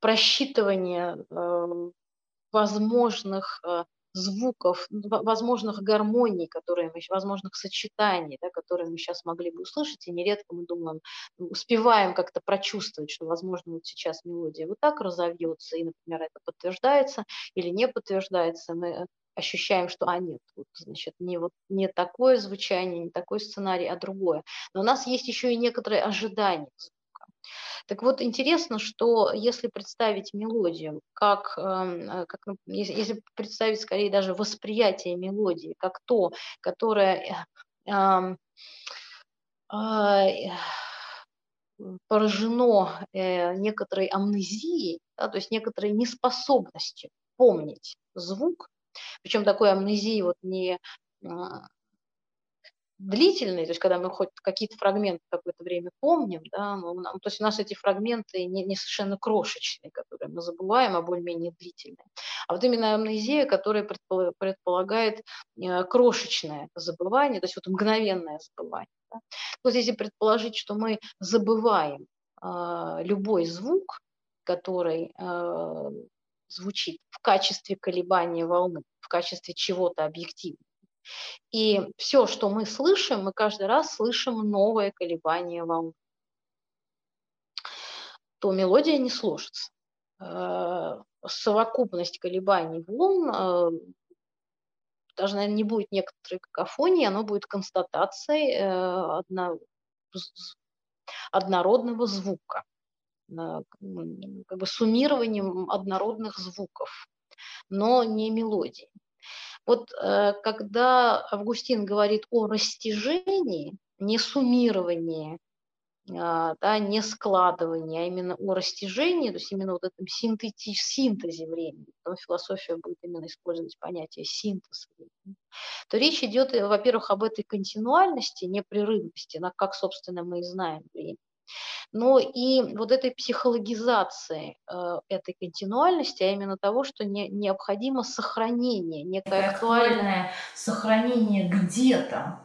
просчитывание э, возможных звуков, возможных гармоний, которые мы, возможных сочетаний, да, которые мы сейчас могли бы услышать, и нередко мы думаем, успеваем как-то прочувствовать, что, возможно, вот сейчас мелодия вот так разовьется, и, например, это подтверждается или не подтверждается, мы ощущаем, что, а нет, вот, значит, не, вот, не такое звучание, не такой сценарий, а другое. Но у нас есть еще и некоторые ожидания. Так вот, интересно, что если представить мелодию, как, эм, э, как если представить скорее даже восприятие мелодии, как то, которое э, э, э, поражено некоторой амнезией, да, то есть некоторой неспособностью помнить звук, причем такой амнезии вот не длительной, то есть когда мы хоть какие-то фрагменты какое-то время помним, да, но, то есть у нас эти фрагменты не, не совершенно крошечные, которые мы забываем, а более-менее длительные. А вот именно амнезия, которая предполагает э, крошечное забывание, то есть вот мгновенное забывание. Да. Вот если предположить, что мы забываем э, любой звук, который э, звучит в качестве колебания волны, в качестве чего-то объективного. И все, что мы слышим, мы каждый раз слышим новое колебание волны. То мелодия не сложится. Э, совокупность колебаний волн э, даже, наверное, не будет некоторой какофонии, оно будет констатацией э, однородного звука как бы суммированием однородных звуков, но не мелодий. Вот э, когда Августин говорит о растяжении, не суммировании а, да, не складывание, а именно о растяжении, то есть именно вот этом синтети- синтезе времени, потом философия будет именно использовать понятие синтез времени, то речь идет, э, во-первых, об этой континуальности, непрерывности, как, собственно, мы и знаем время, но и вот этой психологизации э, этой континуальности, а именно того, что не, необходимо сохранение, некое актуальное сохранение где-то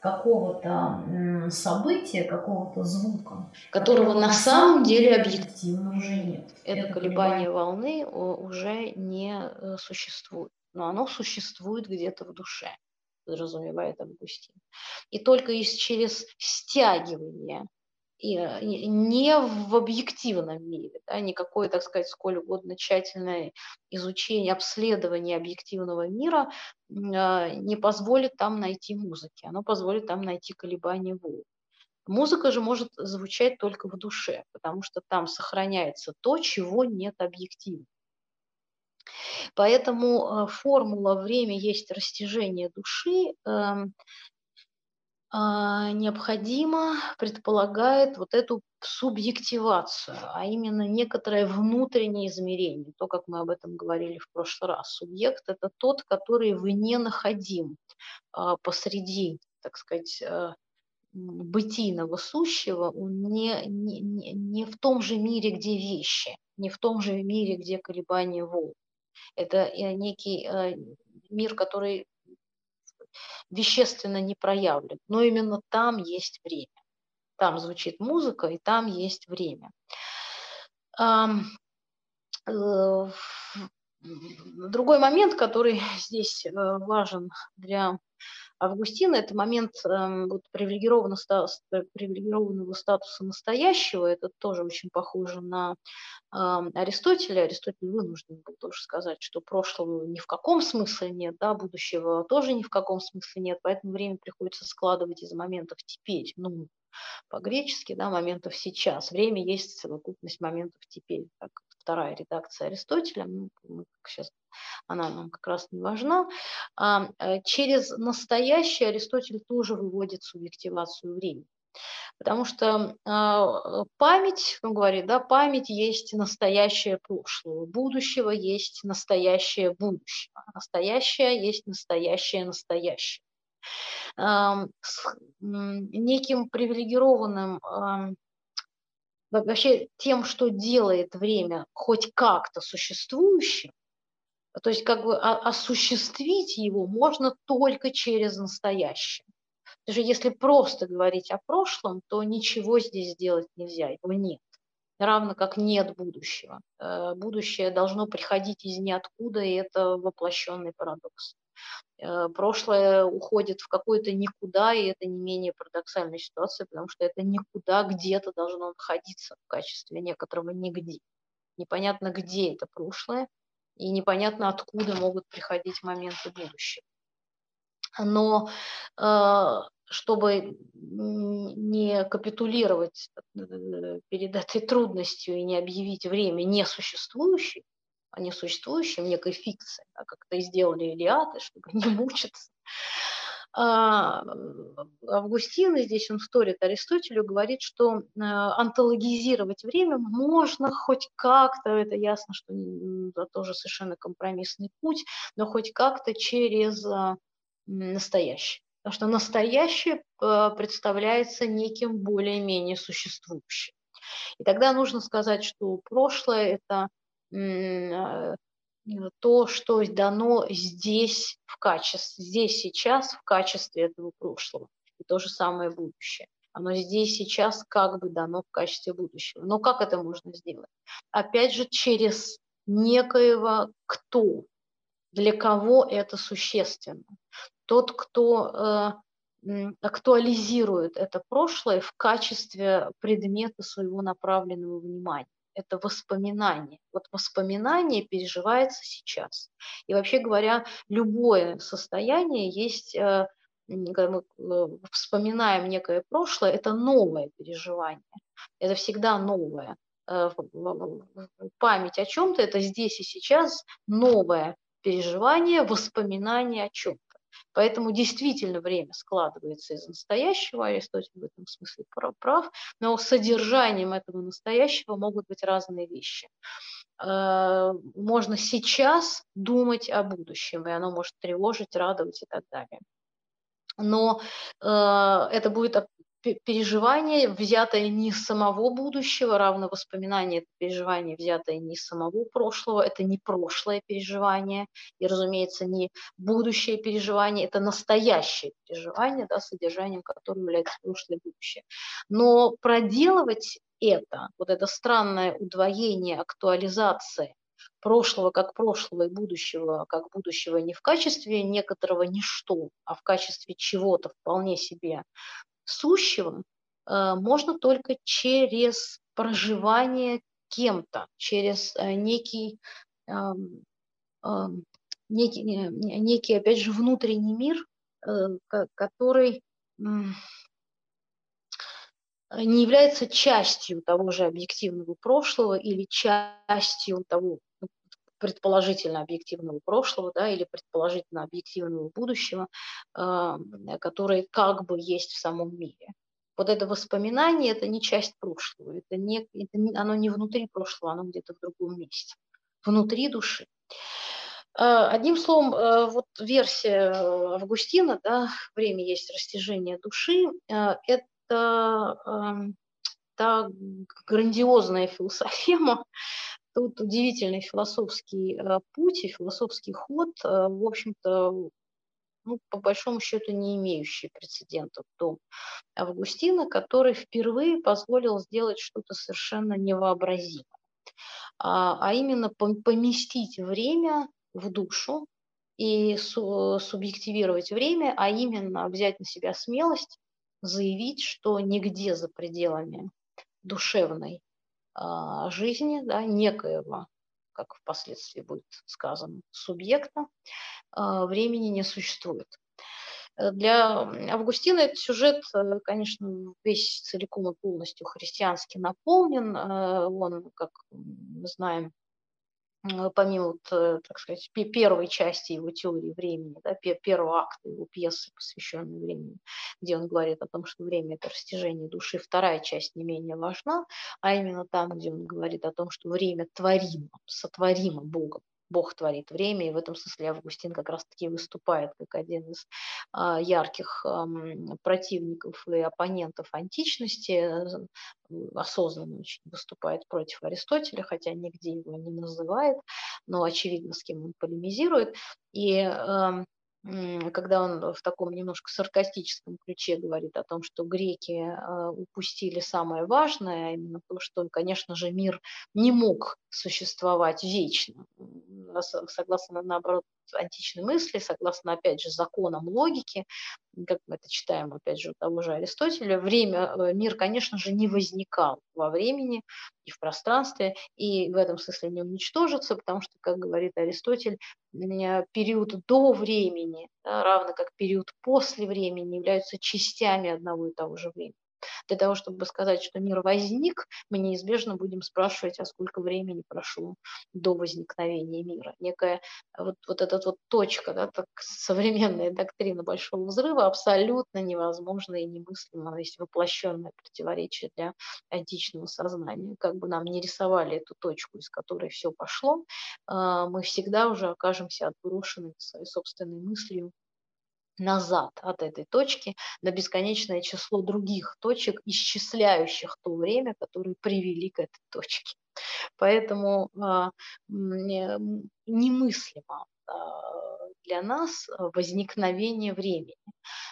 какого-то события, какого-то звука, которого на самом деле объективно уже нет. Это, Это колебание волны уже не э, существует, но оно существует где-то в душе, подразумевает Августин. И только из, через стягивание и э, не в объективном мире, да, никакое, так сказать, сколь угодно тщательное изучение, обследование объективного мира а, не позволит там найти музыки, оно позволит там найти колебания волн. Музыка же может звучать только в душе, потому что там сохраняется то, чего нет объективно. Поэтому э, формула «время есть растяжение души» эм, необходимо предполагает вот эту субъективацию, а именно некоторое внутреннее измерение, то, как мы об этом говорили в прошлый раз. Субъект – это тот, который вне находим а, посреди, так сказать, а, бытийного сущего, он не, не, не в том же мире, где вещи, не в том же мире, где колебания волн. Это э, некий э, мир, который вещественно не проявлен, но именно там есть время. Там звучит музыка, и там есть время. Э, другой момент, который здесь э, важен для Августина, это момент э, вот, привилегированного, статуса, привилегированного статуса настоящего. Это тоже очень похоже на э, Аристотеля. Аристотель вынужден был тоже сказать, что прошлого ни в каком смысле нет, да, будущего тоже ни в каком смысле нет, поэтому время приходится складывать из моментов теперь. Ну, по-гречески, да, моментов сейчас. Время есть совокупность моментов теперь, так вторая редакция Аристотеля, ну, сейчас она нам как раз не важна. А, э, через настоящее Аристотель тоже выводит субъективацию времени. Потому что э, память, он говорит, да, память есть настоящее прошлого, будущего есть настоящее будущего, настоящее есть настоящее настоящее. С неким привилегированным вообще тем, что делает время хоть как-то существующим, то есть как бы осуществить его можно только через настоящее. Даже если просто говорить о прошлом, то ничего здесь сделать нельзя, его нет. Равно как нет будущего. Э, будущее должно приходить из ниоткуда, и это воплощенный парадокс. Э, прошлое уходит в какое-то никуда, и это не менее парадоксальная ситуация, потому что это никуда где-то должно находиться в качестве некоторого нигде. Непонятно, где это прошлое, и непонятно, откуда могут приходить моменты будущего. Но э, чтобы не капитулировать э, перед этой трудностью и не объявить время несуществующим, а несуществующим некой фикцией, да, как это и сделали Илиады, чтобы не мучиться, а, Августин, здесь он вторит Аристотелю, говорит, что а, антологизировать время можно хоть как-то, это ясно, что это тоже совершенно компромиссный путь, но хоть как-то через а, настоящее. Потому что настоящее представляется неким более-менее существующим. И тогда нужно сказать, что прошлое – это то, что дано здесь в качестве, здесь сейчас в качестве этого прошлого. И то же самое будущее. Оно здесь сейчас как бы дано в качестве будущего. Но как это можно сделать? Опять же, через некоего кто, для кого это существенно. Тот, кто э, актуализирует это прошлое в качестве предмета своего направленного внимания это воспоминание. Вот воспоминание переживается сейчас. И вообще говоря, любое состояние есть, э, когда мы э, вспоминаем некое прошлое, это новое переживание. Это всегда новое. Э, память о чем-то – это здесь и сейчас новое переживание, воспоминание о чем-то. Поэтому действительно время складывается из настоящего, Аристотель в этом смысле прав, но содержанием этого настоящего могут быть разные вещи. Э, можно сейчас думать о будущем, и оно может тревожить, радовать и так далее. Но э, это будет переживание, взятое не из самого будущего, равно воспоминание, это переживание, взятое не из самого прошлого, это не прошлое переживание, и, разумеется, не будущее переживание, это настоящее переживание, да, содержанием которого является прошлое и будущее. Но проделывать это, вот это странное удвоение, актуализация прошлого как прошлого и будущего как будущего не в качестве некоторого ничто, а в качестве чего-то вполне себе сущего э, можно только через проживание кем-то, через э, некий, эм, эм, некий, некий, опять же, внутренний мир, э, который не является частью того же объективного прошлого или частью того предположительно объективного прошлого, да, или предположительно объективного будущего, которое как бы есть в самом мире. Вот это воспоминание – это не часть прошлого, это не, это не, оно не внутри прошлого, оно где-то в другом месте, внутри души. Э, одним словом, э, вот версия Августина, да, время есть растяжение души, э, это та грандиозная философема, Тут удивительный философский э, путь и философский ход, э, в общем-то, ну, по большому счету не имеющий прецедентов. До Августина, который впервые позволил сделать что-то совершенно невообразимое, а, а именно поместить время в душу и субъективировать время, а именно взять на себя смелость заявить, что нигде за пределами душевной жизни, да, некоего, как впоследствии будет сказано, субъекта, а, времени не существует. Э, для Августина этот сюжет, э, конечно, весь целиком и полностью христиански наполнен. Э, он, как мы знаем, помимо, вот, э, так сказать, первой части его теории времени, да, первого акта его пьесы, посвященной времени, где он говорит о том, что время – это растяжение души, вторая часть не менее важна, а именно там, где он говорит о том, что время творимо, сотворимо Богом. Бог творит время, и в этом смысле Августин как раз-таки выступает как один из а, ярких противников и оппонентов античности, э, осознанно очень выступает против Аристотеля, хотя нигде его не называет, но очевидно, с кем он полемизирует. И когда он в таком немножко саркастическом ключе говорит о том, что греки а, упустили самое важное, именно то, что, конечно же, мир не мог существовать вечно, согласно, наоборот, античной мысли, согласно, опять же, законам логики, как мы это читаем, опять же, у того же Аристотеля, время, э, мир, конечно же, не возникал во времени и в пространстве, и в этом смысле не уничтожится, потому что, как говорит Аристотель, период до времени, да, равно как период после времени, являются частями одного и того же времени. Для того, чтобы сказать, что мир возник, мы неизбежно будем спрашивать, а сколько времени прошло до возникновения мира. Некая вот, вот эта вот точка, да, так, современная доктрина Большого Взрыва абсолютно невозможна и немыслима. Она есть воплощенное противоречие для античного сознания. Как бы нам не рисовали эту точку, из которой все пошло, а, мы всегда уже окажемся отброшены своей собственной мыслью назад от этой точки на бесконечное число других точек, исчисляющих то время, которое привели к этой точке. Поэтому а, немыслимо для нас возникновение времени.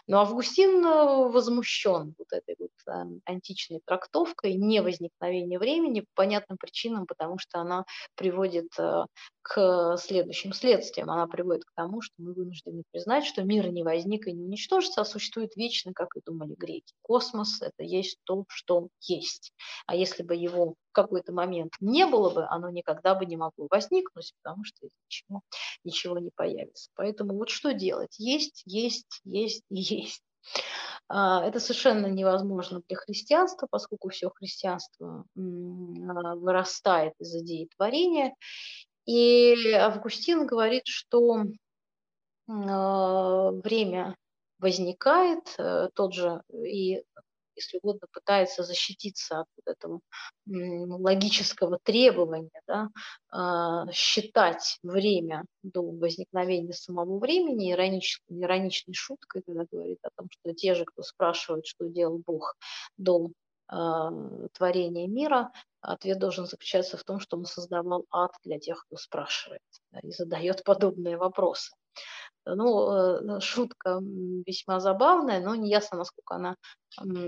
Но Августин э, возмущен вот этой вот эм, античной трактовкой не возникновения времени по понятным причинам, потому что она приводит э, к следующим следствиям. Она приводит к тому, что мы вынуждены признать, что мир не возник и не уничтожится, а существует вечно, как и думали греки. Космос – это есть то, что есть. А если бы его какой-то момент не было бы, оно никогда бы не могло возникнуть, потому что ничего, ничего не появится. Поэтому вот что делать? Есть, есть, есть есть. А, это совершенно невозможно для христианства, поскольку все христианство а, вырастает из идеи творения. И Августин говорит, что время возникает, тот же и если угодно, пытается защититься от вот этого логического требования, да, а, считать время до возникновения самого времени иронической, ироничной шуткой, когда говорит о том, что те же, кто спрашивает, что делал Бог до а, творения мира, ответ должен заключаться в том, что он создавал ад для тех, кто спрашивает да, и задает подобные вопросы. Ну, э, шутка весьма забавная, но не ясно, насколько она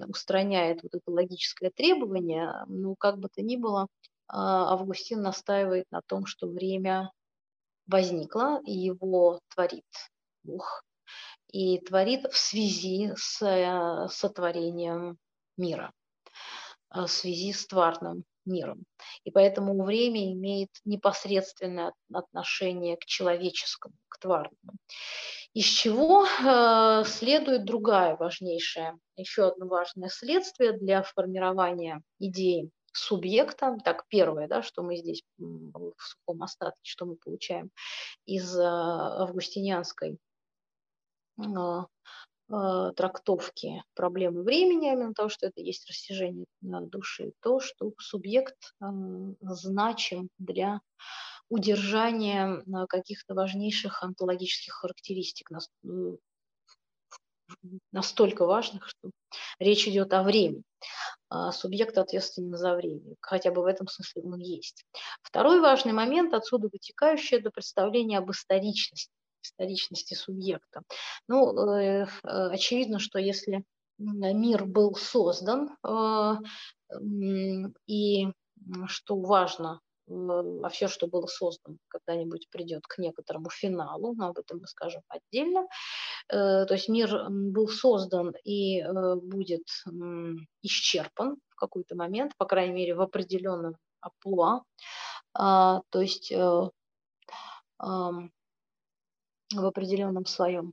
устраняет вот это логическое требование. Ну, как бы то ни было, а, Августин настаивает на том, что время возникло, и его творит Бог, и творит в связи с э, сотворением мира, э, в связи с тварным миром. И поэтому время имеет непосредственное отношение к человеческому, к тварному. Из чего э, следует другая важнейшая, еще одно важное следствие для формирования идеи субъекта. Так, первое, да, что мы здесь в сухом остатке, что мы получаем из э, августинианской э, трактовки проблемы времени, а именно того, что это есть растяжение души, то, что субъект э, значим для удержания каких-то важнейших онтологических характеристик, э, настолько важных, что речь идет о времени. А субъект ответственен за время, хотя бы в этом смысле он есть. Второй важный момент, отсюда вытекающий, это представление об историчности историчности субъекта. Ну, э, э, очевидно, что если мир был создан, э, и что важно, а все, что было создано, когда-нибудь придет к некоторому финалу, но об этом мы скажем отдельно. То есть мир был создан и будет исчерпан в какой-то момент, по крайней мере, в определенном амплуа. А, то есть в определенном своем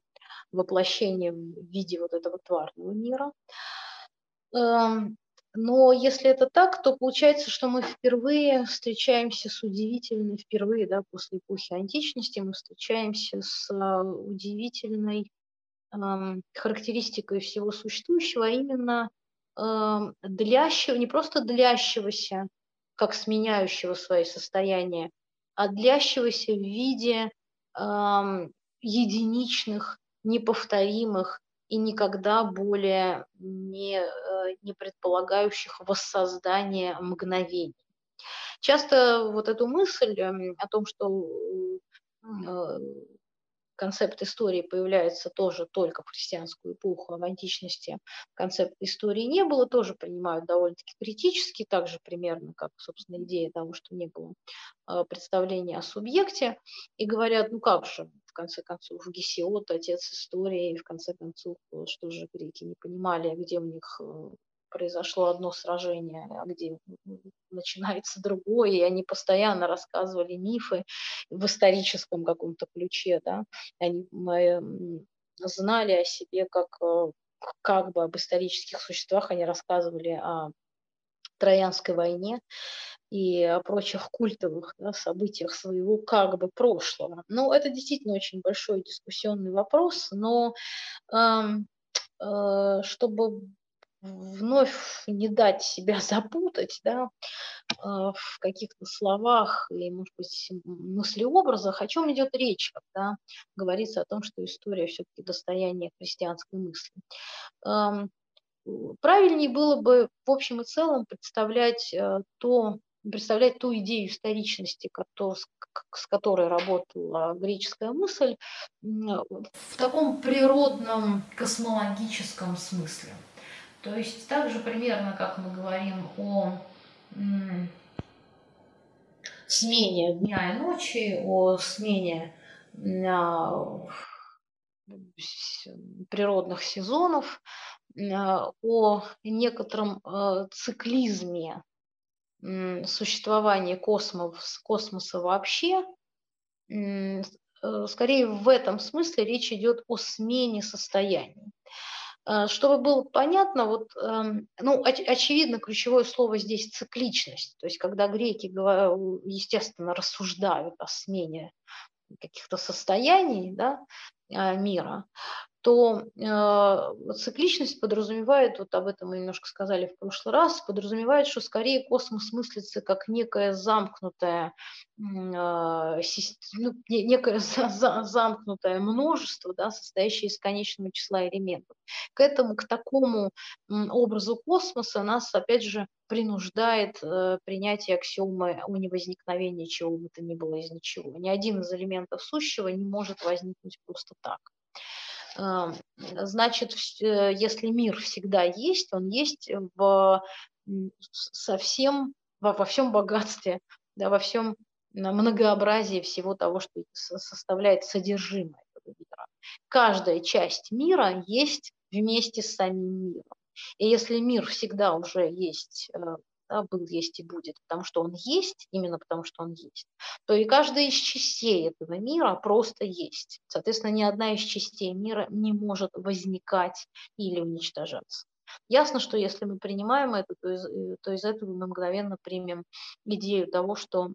воплощении в виде вот этого тварного мира. Эм, но если это так, то получается, что мы впервые встречаемся с удивительной, впервые, да, после эпохи античности, мы встречаемся с а, удивительной эм, характеристикой всего существующего, а именно эм, длящего, не просто длящегося, как сменяющего свои состояния, а длящегося в виде единичных, неповторимых и никогда более не, э, не предполагающих воссоздания мгновений. Часто вот эту мысль эм, о том, что э, концепт истории появляется тоже только в христианскую эпоху, а в античности концепт истории не было, тоже принимают довольно-таки критически, так же примерно, как, собственно, идея того, что не было э, представления о субъекте, и говорят, ну как же, конце концов, Гесиод, отец истории, и в конце концов, э, что же греки не понимали, где у них э, произошло одно сражение, а где начинается другое, и они постоянно рассказывали мифы в историческом каком-то ключе, да, они знали о себе как, э, как бы об исторических существах, они рассказывали о Троянской войне, и о прочих культовых да, событиях своего как бы прошлого. Ну, это действительно очень большой дискуссионный вопрос, но э, э, чтобы вновь не дать себя запутать да, э, в каких-то словах и, может быть, мыслеобразах, о чем идет речь, когда говорится о том, что история все-таки достояние христианской мысли. Правильнее было бы в общем и целом представлять э, то, представлять ту идею историчности, с которой работала греческая мысль, в таком природном космологическом смысле. То есть так же примерно, как мы говорим о смене дня и ночи, о смене а, природных сезонов, а, о некотором а, циклизме существования космос, космоса вообще, э, скорее в этом смысле речь идет о смене состояний. Э, чтобы было понятно, вот, эм, ну, оч- очевидно, ключевое слово здесь цикличность. То есть, когда греки, естественно, рассуждают о смене каких-то состояний да, мира, то э, цикличность подразумевает, вот об этом мы немножко сказали в прошлый раз, подразумевает, что скорее космос мыслится как некое замкнутое, э, ну, некое за, за, замкнутое множество, да, состоящее из конечного числа элементов. К этому, к такому образу космоса нас, опять же, принуждает э, принятие аксиомы о невозникновении чего бы то ни было из ничего. Ни один из элементов сущего не может возникнуть просто так. Значит, э, если мир всегда есть, он есть в совсем во, во всем богатстве, да, во всем многообразии всего того, что составляет содержимое этого мира. Каждая часть мира есть вместе с самим миром. И если мир всегда уже есть э, был, есть и будет, потому что он есть, именно потому что он есть, то и каждая из частей этого мира просто есть. Соответственно, ни одна из частей мира не может возникать или уничтожаться. Ясно, что если мы принимаем это, то из, э, то из этого мы мгновенно примем идею того, что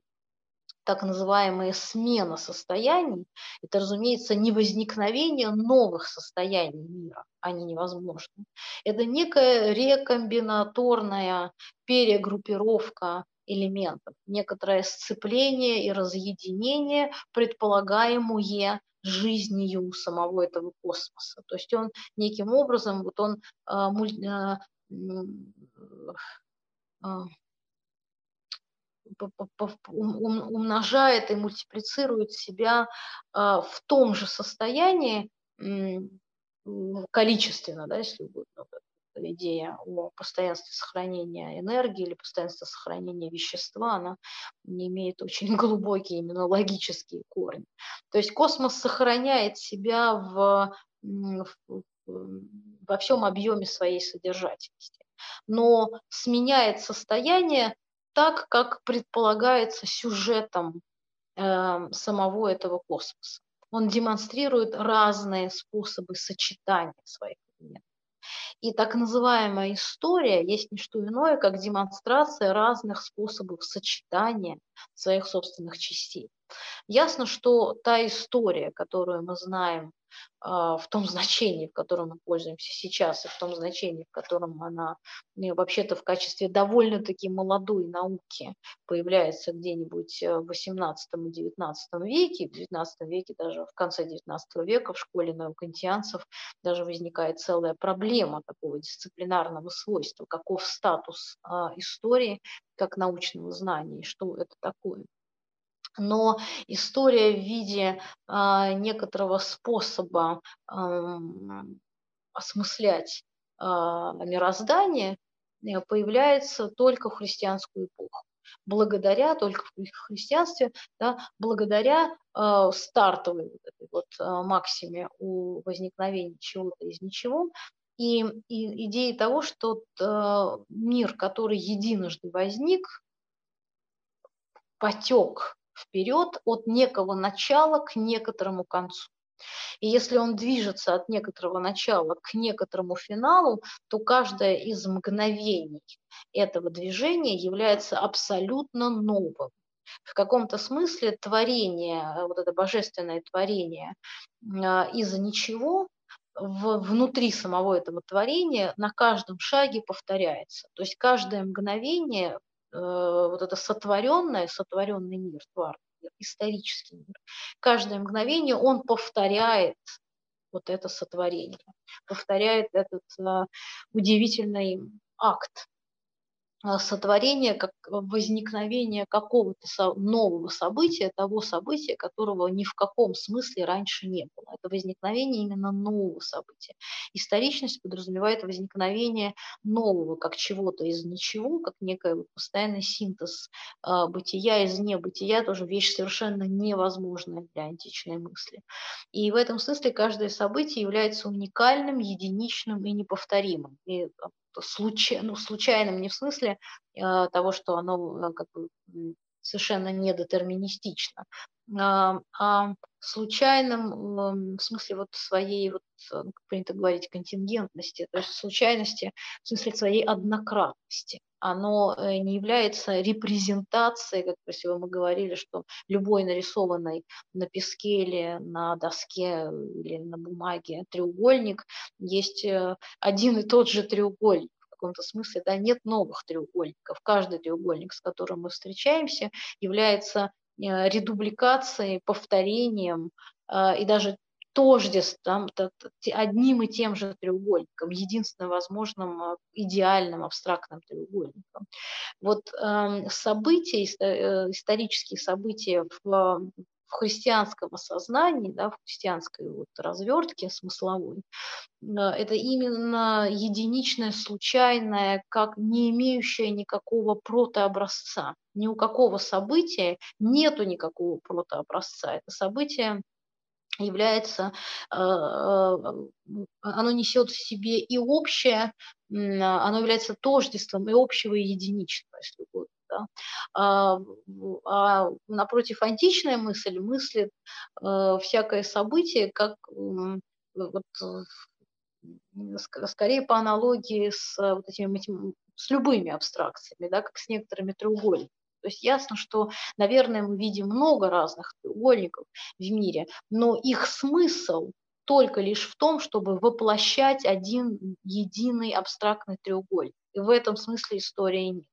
так называемая смена состояний, это, разумеется, не возникновение новых состояний мира, они невозможны. Это некая рекомбинаторная перегруппировка элементов, некоторое сцепление и разъединение, предполагаемое жизнью самого этого космоса. То есть он неким образом, вот он а, а, а, умножает и мультиплицирует себя а, в том же состоянии количественно, да, если будет ну, идея о постоянстве сохранения энергии или постоянстве сохранения вещества, она не имеет очень глубокие именно логические корни. То есть космос сохраняет себя в, в, во всем объеме своей содержательности, но сменяет состояние так, как предполагается сюжетом э, самого этого космоса. Он демонстрирует разные способы сочетания своих элементов. И так называемая история есть не что иное, как демонстрация разных способов сочетания своих собственных частей. Ясно, что та история, которую мы знаем а, в том значении, в котором мы пользуемся сейчас, и в том значении, в котором она ну, вообще-то в качестве довольно-таки молодой науки появляется где-нибудь э, в 18 и 19 веке, в 19 веке, даже в конце 19 века в школе наукантианцев даже возникает целая проблема такого дисциплинарного свойства, каков статус а, истории как научного знания, и что это такое но история в виде а, некоторого способа а, осмыслять а, мироздание э, появляется только в христианскую эпоху. Благодаря, только в христианстве, да, благодаря э, стартовой вот этой вот э, максиме у возникновения чего-то из ничего, и, и идеи того, что э, мир, который единожды возник, потек вперед от некого начала к некоторому концу. И если он движется от некоторого начала к некоторому финалу, то каждое из мгновений этого движения является абсолютно новым. В каком-то смысле творение, вот это божественное творение а, из-за ничего внутри самого этого творения на каждом шаге повторяется. То есть каждое мгновение Э, вот это сотворенное, сотворенный мир, тварный исторический мир. Каждое мгновение он повторяет вот это сотворение, повторяет этот а, удивительный акт сотворение, как возникновение какого-то нового события, того события, которого ни в каком смысле раньше не было. Это возникновение именно нового события. Историчность подразумевает возникновение нового, как чего-то из ничего, как некий постоянный синтез э, бытия из небытия, тоже вещь совершенно невозможная для античной мысли. И в этом смысле каждое событие является уникальным, единичным и неповторимым. И случай, ну, случайным не в смысле э, того, что оно э, как бы совершенно недетерминистично, а, а случайным э, в смысле вот своей, вот, э, как принято говорить, контингентности, то есть случайности в смысле своей однократности. Оно э, не является репрезентацией, как красиво мы говорили, что любой нарисованный на песке или на доске или на бумаге треугольник есть э, один и тот же треугольник в каком-то смысле, да, нет новых треугольников. Каждый треугольник, с которым мы встречаемся, является э, редубликацией, повторением и даже тождеством, одним и тем же треугольником, единственным возможным а, идеальным абстрактным треугольником. Вот эм, события, э, исторические события в в христианском осознании, да, в христианской вот развертке смысловой, э, это именно единичное, случайное, как не имеющее никакого протообразца. Ни у какого события нету никакого протообразца. Это событие является, э, э, оно несет в себе и общее, оно является тождеством и общего, и единичного, если угодно. Да? А, а напротив, античная мысль мыслит э, всякое событие как вот, скорее по аналогии с вот этими с любыми абстракциями, да, как с некоторыми треугольниками. То есть ясно, что, наверное, мы видим много разных треугольников в мире, но их смысл только лишь в том, чтобы воплощать один единый абстрактный треугольник. И в этом смысле истории нет.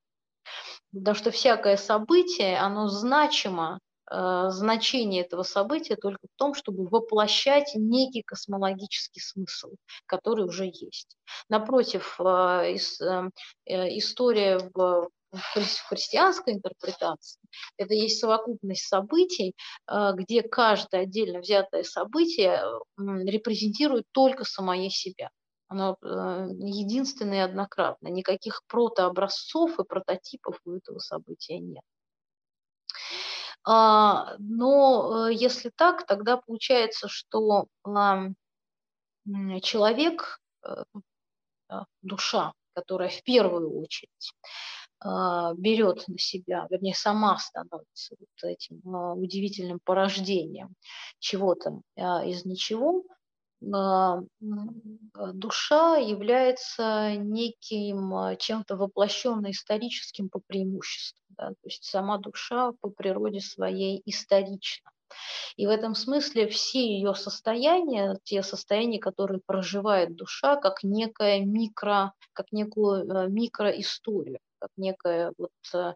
Потому что всякое событие, оно значимо, э, значение этого события только в том, чтобы воплощать некий космологический смысл, который уже есть. Напротив, э, э история в в христианской интерпретации это есть совокупность событий, э, где каждое отдельно взятое событие репрезентирует только самое себя. Оно э, единственное и однократное. Никаких протообразцов и прототипов у этого события нет. А, но э, если так, тогда получается, что человек, душа, которая в первую очередь а, берет на себя, вернее, сама становится вот этим а, удивительным порождением чего-то а, из ничего, душа является неким чем-то воплощенным историческим по преимуществу. Да? То есть сама душа по природе своей исторична. И в этом смысле все ее состояния, те состояния, которые проживает душа, как некая микро, как некую микроисторию как некое вот э,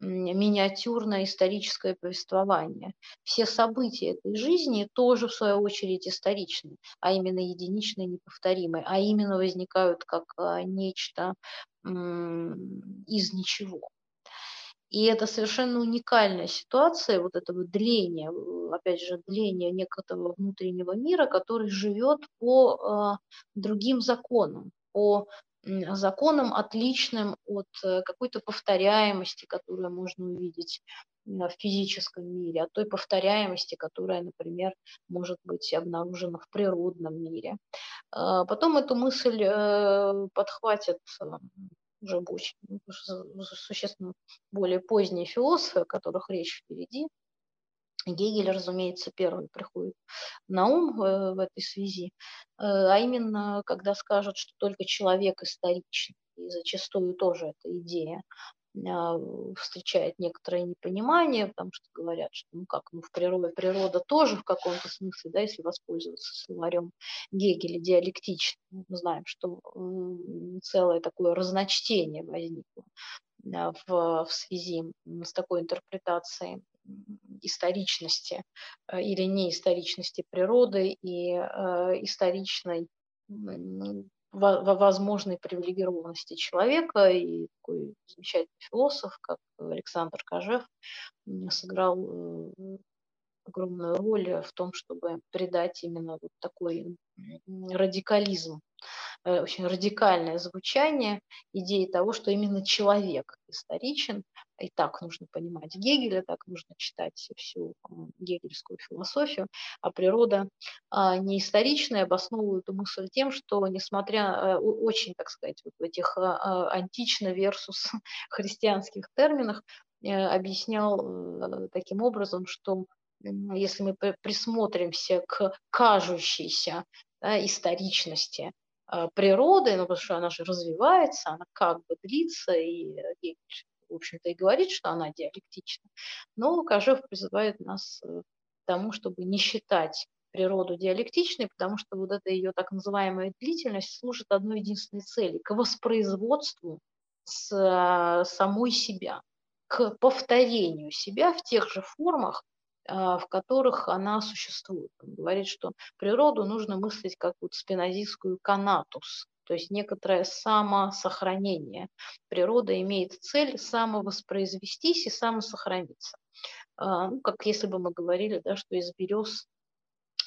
миниатюрное историческое повествование. Все события этой жизни тоже, в свою очередь, историчны, а именно единичные, неповторимые, а именно возникают как а, нечто из ничего. И это совершенно уникальная ситуация вот этого дления, опять же, дления некого внутреннего мира, который живет по э, другим законам, по законом, отличным от э, какой-то повторяемости, которую можно увидеть в физическом мире, от той повторяемости, которая, например, может быть обнаружена в природном мире. А, потом эту мысль э, подхватят э, уже очень, существенно более поздние философы, о которых речь впереди, Гегель, разумеется, первый приходит на ум э, в этой связи, э, а именно, когда скажут, что только человек историчен, и зачастую тоже эта идея а, встречает некоторое непонимание, потому что говорят, что ну как, ну в природе природа тоже в каком-то смысле, да, если воспользоваться словарем Гегеля диалектично, мы знаем, что целое такое разночтение возникло а, в, в связи с такой интерпретацией историчности э, или неисторичности природы и э, историчной возможной привилегированности человека. И такой замечательный философ, как Александр Кожев, сыграл э, огромную роль в том, чтобы придать именно вот такой радикализм, очень радикальное звучание идеи того, что именно человек историчен, и так нужно понимать Гегеля, так нужно читать всю гегельскую философию, а природа а, не историчная, обосновывает эту мысль тем, что несмотря э, очень, так сказать, вот в этих а, а, антично versus христианских терминах, э, объяснял э, таким образом, что если мы присмотримся к кажущейся да, историчности природой, ну, потому что она же развивается, она как бы длится, и Гегель, в общем-то, и говорит, что она диалектична. Но Кожев призывает нас к тому, чтобы не считать природу диалектичной, потому что вот эта ее так называемая длительность служит одной единственной цели – к воспроизводству с а, самой себя, к повторению себя в тех же формах, а, в которых она существует. Он говорит, что природу нужно мыслить как вот спинозистскую канатус, то есть некоторое самосохранение. Природа имеет цель самовоспроизвестись и самосохраниться. А, ну, как если бы мы говорили, да, что из берез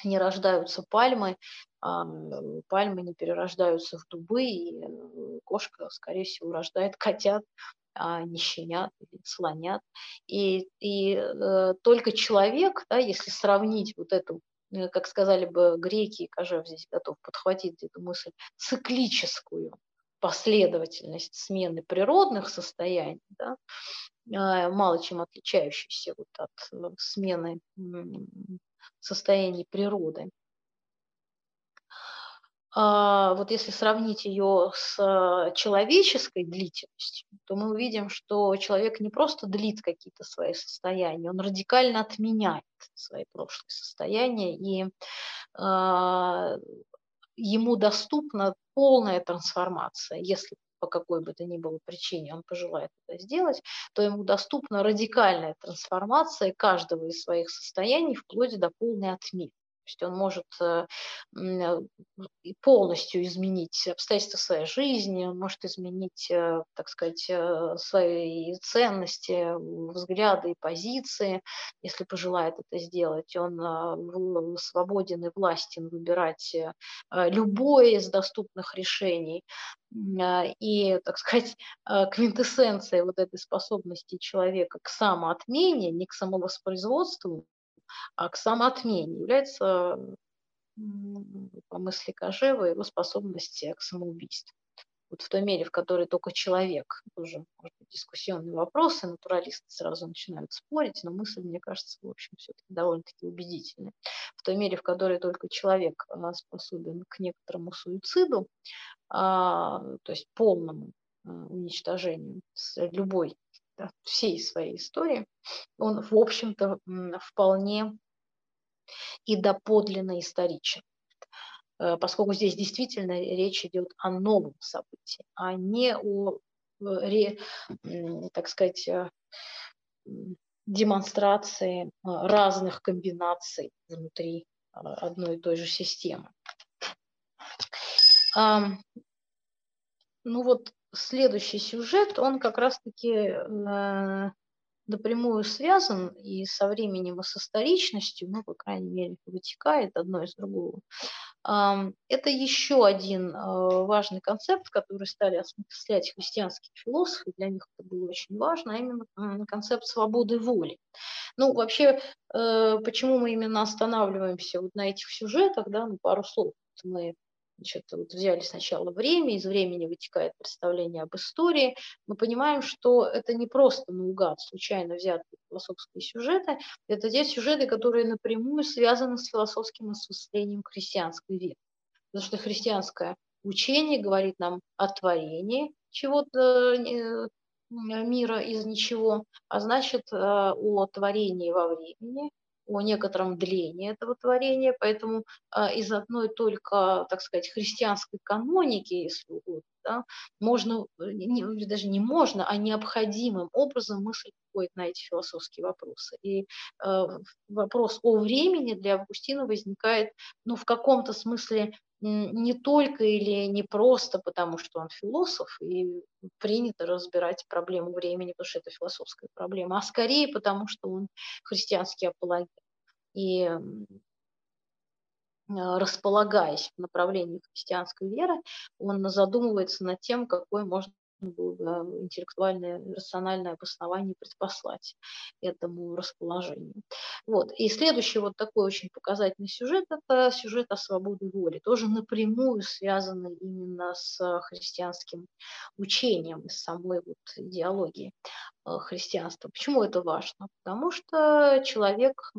не рождаются пальмы, а пальмы не перерождаются в дубы, и кошка, скорее всего, рождает котят, а не щенят слонят. И, и э, только человек, да, если сравнить вот эту как сказали бы греки, Кожев здесь готов подхватить эту мысль, циклическую последовательность смены природных состояний, да, а, мало чем отличающейся вот от э, смены состояний природы. А, вот если сравнить ее с а, человеческой длительностью, то мы увидим, что человек не просто длит какие-то свои состояния, он радикально отменяет свои прошлые состояния, и э, ему доступна полная трансформация, если по какой бы то ни было причине он пожелает это сделать, то ему доступна радикальная трансформация каждого из своих состояний вплоть до полной отмены. То есть он может э, э, полностью изменить обстоятельства своей жизни, он может изменить, э, так сказать, свои ценности, взгляды и позиции, если пожелает это сделать. Он свободен и властен выбирать любое из доступных решений. И, так сказать, квинтэссенцией вот этой способности человека к самоотмене, не к самовоспроизводству, а к самоотмене является, по мысли Кожева, его способность к самоубийству. Вот в той мере, в которой только человек, тоже, может быть, дискуссионные вопросы, натуралисты сразу начинают спорить, но мысль, мне кажется, в общем, все-таки довольно-таки убедительная. В той мере, в которой только человек а, способен к некоторому суициду, а, то есть полному а, уничтожению с любой всей своей истории, он, в общем-то, вполне и доподлинно историчен. Э, поскольку здесь действительно речь идет о новом событии, а не о, э, так сказать, э, демонстрации разных комбинаций внутри одной и той же системы. Ну вот следующий сюжет, он как раз-таки э, напрямую связан и со временем, и со историчностью, ну, по крайней мере, вытекает одно из другого. Э, это еще один э, важный концепт, который стали осмыслять христианские философы, для них это было очень важно, а именно концепт свободы воли. Ну, вообще, э, почему мы именно останавливаемся вот на этих сюжетах, да, ну, пару слов. Мы Значит, вот взяли сначала время, из времени вытекает представление об истории. Мы понимаем, что это не просто наугад, случайно взятые философские сюжеты, это те сюжеты, которые напрямую связаны с философским осмыслением христианской веры. Потому что христианское учение говорит нам о творении чего-то э, мира из ничего, а значит э, о творении во времени, о некотором длении этого творения, поэтому а, из одной только, так сказать, христианской каноники, если угодно, да, можно, э, не, даже не можно, а необходимым образом мысль приходит на эти философские вопросы. И э, вопрос о времени для Августина возникает, ну, в каком-то смысле не только или не просто потому, что он философ, и принято разбирать проблему времени, потому что это философская проблема, а скорее потому, что он христианский апологет. И а, располагаясь в направлении христианской веры, он задумывается над тем, какой можно было интеллектуальное, рациональное обоснование предпослать этому расположению. Вот. И следующий вот такой очень показательный сюжет – это сюжет о свободе воли, тоже напрямую связанный именно с христианским учением, с самой вот идеологией э, христианства. Почему это важно? Потому что человек э,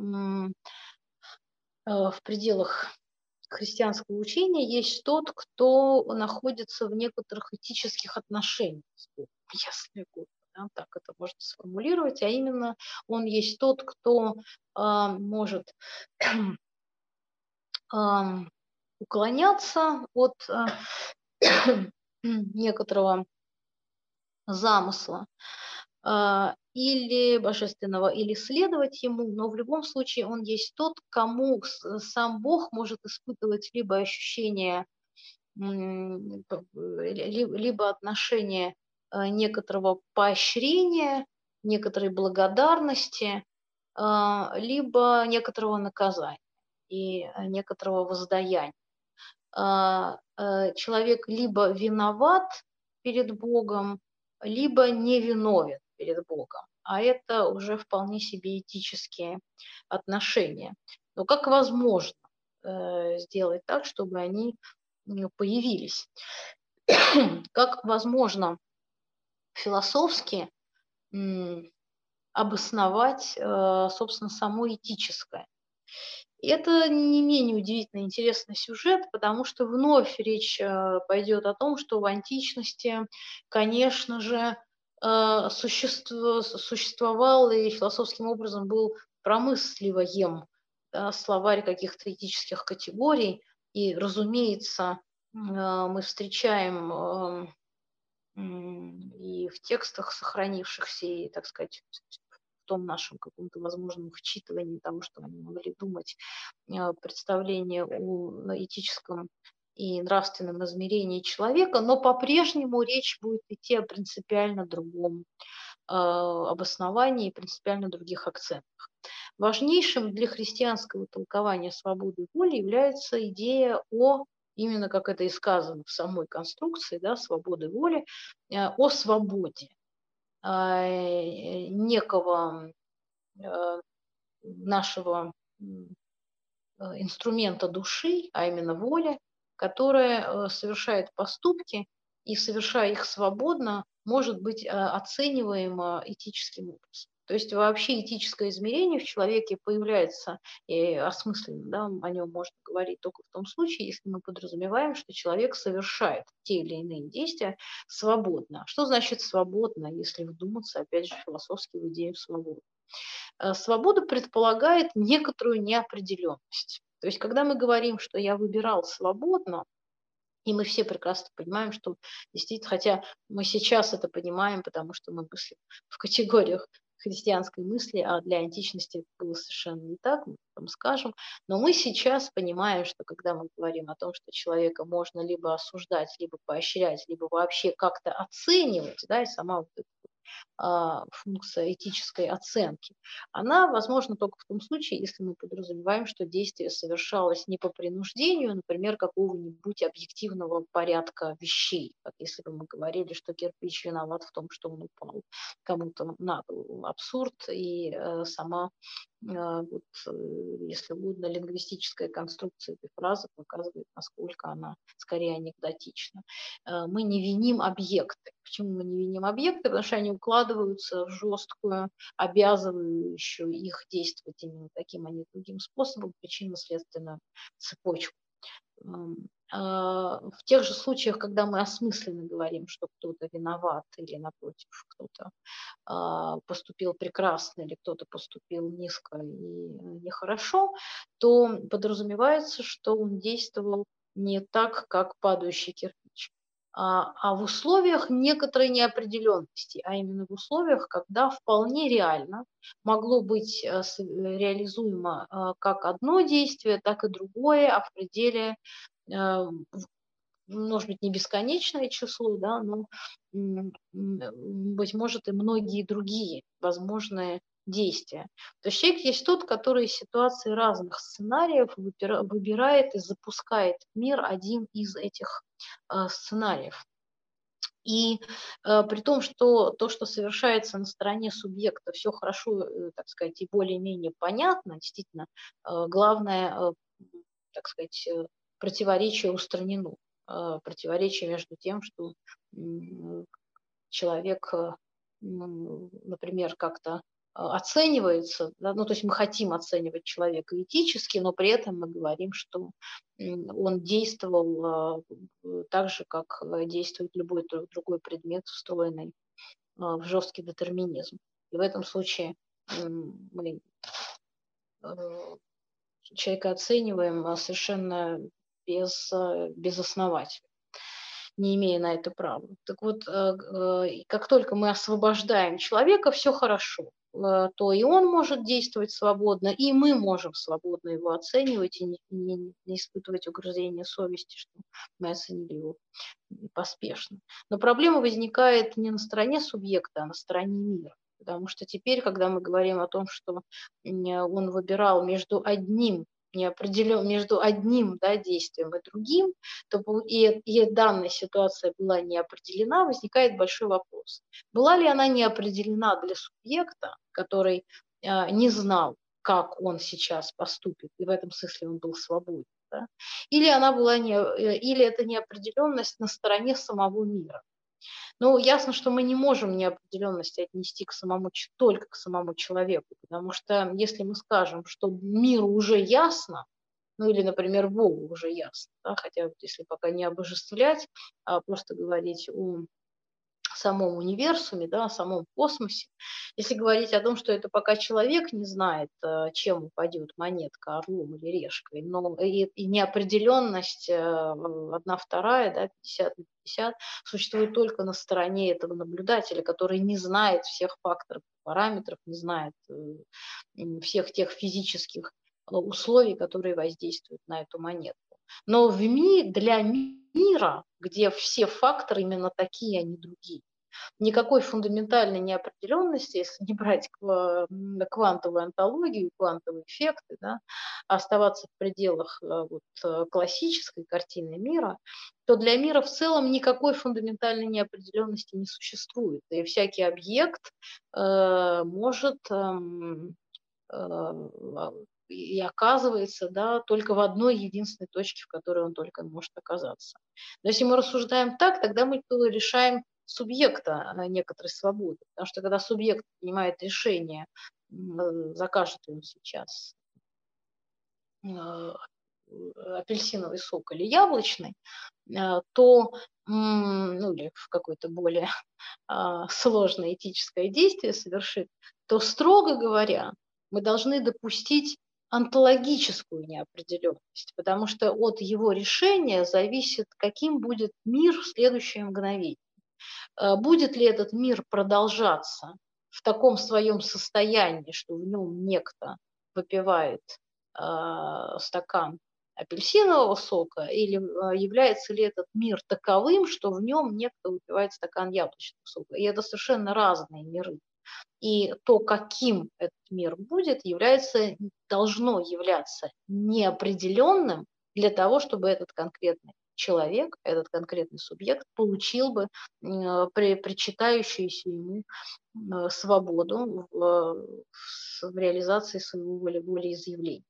в пределах христианского учения есть тот, кто находится в некоторых этических отношениях с Богом, если да, так это можно сформулировать, а именно он есть тот, кто э, может э, уклоняться от э, некоторого замысла или божественного, или следовать ему, но в любом случае он есть тот, кому сам Бог может испытывать либо ощущение, либо отношение Э, некоторого поощрения, некоторой благодарности, э, либо некоторого наказания и э, некоторого воздаяния. Человек либо виноват перед Богом, либо невиновен перед Богом. А это уже вполне себе этические отношения. Но как возможно сделать так, чтобы они появились? Как возможно философски обосновать, э, собственно, само этическое. Это не менее удивительно интересный сюжет, потому что вновь речь э, пойдет о том, что в античности, конечно же, э, существовал и философским образом был промысливаем да, словарь каких-то этических категорий. И, разумеется, мы встречаем эм, и в текстах сохранившихся, и, так сказать, в том нашем каком-то возможном вчитывании того, что они могли думать, э, представление о этическом и нравственном измерении человека, но по-прежнему речь будет идти о принципиально другом э, обосновании принципиально других акцентах. Важнейшим для христианского толкования свободы воли является идея о именно как это и сказано в самой конструкции, да, свободы воли, э, о свободе э, некого э, нашего инструмента души, а именно воли, которая совершает поступки и, совершая их свободно, может быть оцениваема этическим образом. То есть вообще этическое измерение в человеке появляется и осмысленно, да, о нем можно говорить только в том случае, если мы подразумеваем, что человек совершает те или иные действия свободно. Что значит свободно, если вдуматься, опять же, философски в идею свободы? Э, свобода предполагает некоторую неопределенность. То есть, когда мы говорим, что я выбирал свободно, и мы все прекрасно понимаем, что действительно, хотя мы сейчас это понимаем, потому что мы мыслим в категориях христианской мысли, а для античности это было совершенно не так, мы потом скажем. Но мы сейчас понимаем, что когда мы говорим о том, что человека можно либо осуждать, либо поощрять, либо вообще как-то оценивать, да, и сама вот эта функция этической оценки, она возможна только в том случае, если мы подразумеваем, что действие совершалось не по принуждению, например, какого-нибудь объективного порядка вещей. Как если бы мы говорили, что кирпич виноват в том, что он упал кому-то на голову. Абсурд и э, сама а, вот, э, если угодно, лингвистическая конструкция этой фразы показывает, насколько она скорее анекдотична. Э, мы не виним объекты. Почему мы не виним объекты? Потому что они укладываются в жесткую, обязывающую их действовать именно таким, а не другим способом, причинно-следственную цепочку. А, в тех же случаях, когда мы осмысленно говорим, что кто-то виноват или, напротив, кто-то а, поступил прекрасно или кто-то поступил низко и нехорошо, то подразумевается, что он действовал не так, как падающий кирпич, а, а в условиях некоторой неопределенности, а именно в условиях, когда вполне реально могло быть э, реализуемо как одно действие, так и другое, а в пределе может быть, не бесконечное число, да, но, быть может, и многие другие возможные действия. То есть человек есть тот, который из ситуации разных сценариев выбирает и запускает мир один из этих а, сценариев. И э, при том, что то, что совершается на стороне субъекта, все хорошо, э, так сказать, и более-менее понятно, действительно, э, главное, э, так сказать, э, противоречие устранено. А, противоречие между тем, что человек, э, например, как-то оценивается, да, ну то есть мы хотим оценивать человека этически, но при этом мы говорим, что он действовал так же, как действует любой другой предмет, встроенный в жесткий детерминизм. И в этом случае мы человека оцениваем совершенно без, безосновательно не имея на это права. Так вот, как только мы освобождаем человека, все хорошо. Э, то и он может действовать свободно, и мы можем свободно его оценивать и не, не, не испытывать угрызения совести, что мы оценили его поспешно. Но проблема возникает не на стороне субъекта, а на стороне мира. Потому что теперь, когда мы говорим о том, что он выбирал между одним не определен между одним да, действием и другим, то и, и данная ситуация была не определена, возникает большой вопрос. Была ли она не определена для субъекта, который э, не знал, как он сейчас поступит, и в этом смысле он был свободен, да? или, она была не, э, или это неопределенность на стороне самого мира. Ну, ясно, что мы не можем неопределенности отнести к самому, только к самому человеку, потому что если мы скажем, что миру уже ясно, ну или, например, Богу уже ясно, да, хотя вот если пока не обожествлять, а просто говорить о самом универсуме, да, о самом космосе. Если говорить о том, что это пока человек не знает, э, чем упадет монетка, орлом или решкой, но и, и неопределенность э, одна вторая, да, 50 на 50, существует только на стороне этого наблюдателя, который не знает всех факторов, параметров, не знает э, всех тех физических условий, которые воздействуют на эту монетку. Но в ми, для мира, где все факторы именно такие, а не другие, никакой фундаментальной неопределенности, если не брать квантовую антологию, квантовые эффекты, да, оставаться в пределах э, вот, э, классической картины мира, то для мира в целом никакой фундаментальной неопределенности не существует. И всякий объект э, может э, и оказывается да, только в одной единственной точке, в которой он только может оказаться. Но если мы рассуждаем так, тогда мы решаем субъекта некоторой свободы. Потому что когда субъект принимает решение, закажет он сейчас э, апельсиновый сок или яблочный, э, то ну или в какое-то более а, сложное этическое действие совершит, то, строго говоря, мы должны допустить онтологическую неопределенность, потому что от его решения зависит, каким будет мир в следующее мгновение. Э, будет ли этот мир продолжаться в таком своем состоянии, что в нем некто выпивает э, стакан апельсинового сока, или э, является ли этот мир таковым, что в нем некто выпивает стакан яблочного сока. И это совершенно разные миры. И то, каким этот мир будет, является, должно являться неопределенным для того, чтобы этот конкретный человек, этот конкретный субъект получил бы при, причитающуюся ему э, свободу в, в реализации своего волеизъявления.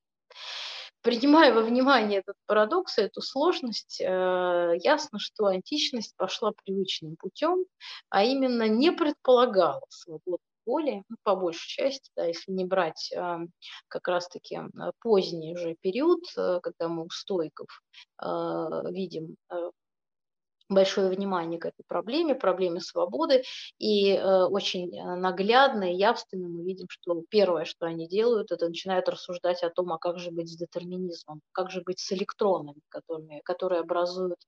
Принимая во внимание этот парадокс, эту сложность, э, ясно, что античность пошла привычным путем, а именно не предполагала свободу воли, ну, по большей части, да, если не брать э, как раз-таки поздний уже период, э, когда мы у стойков э, видим большое внимание к этой проблеме, проблеме свободы, и э, очень э, наглядно и явственно мы видим, что первое, что они делают, это начинают рассуждать о том, а как же быть с детерминизмом, как же быть с электронами, которые, которые образуют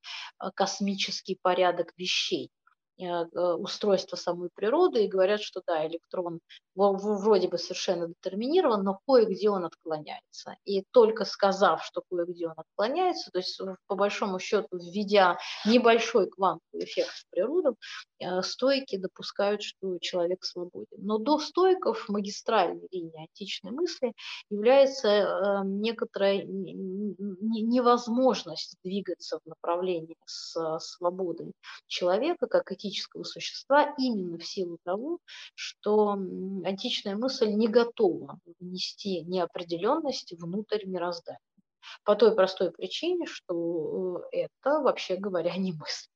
э, космический порядок вещей. Э, э, устройства самой природы и говорят, что да, электрон вроде бы совершенно детерминирован, но кое-где он отклоняется. И только сказав, что кое-где он отклоняется, то есть по большому счету введя небольшой квантовый эффект в природу, стойки допускают, что человек свободен. Но до стойков магистральной линии античной мысли является некоторая невозможность двигаться в направлении с свободой человека, как этического существа именно в силу того, что античная мысль не готова внести неопределенность внутрь мироздания. По той простой причине, что э, это, вообще говоря, не мысль.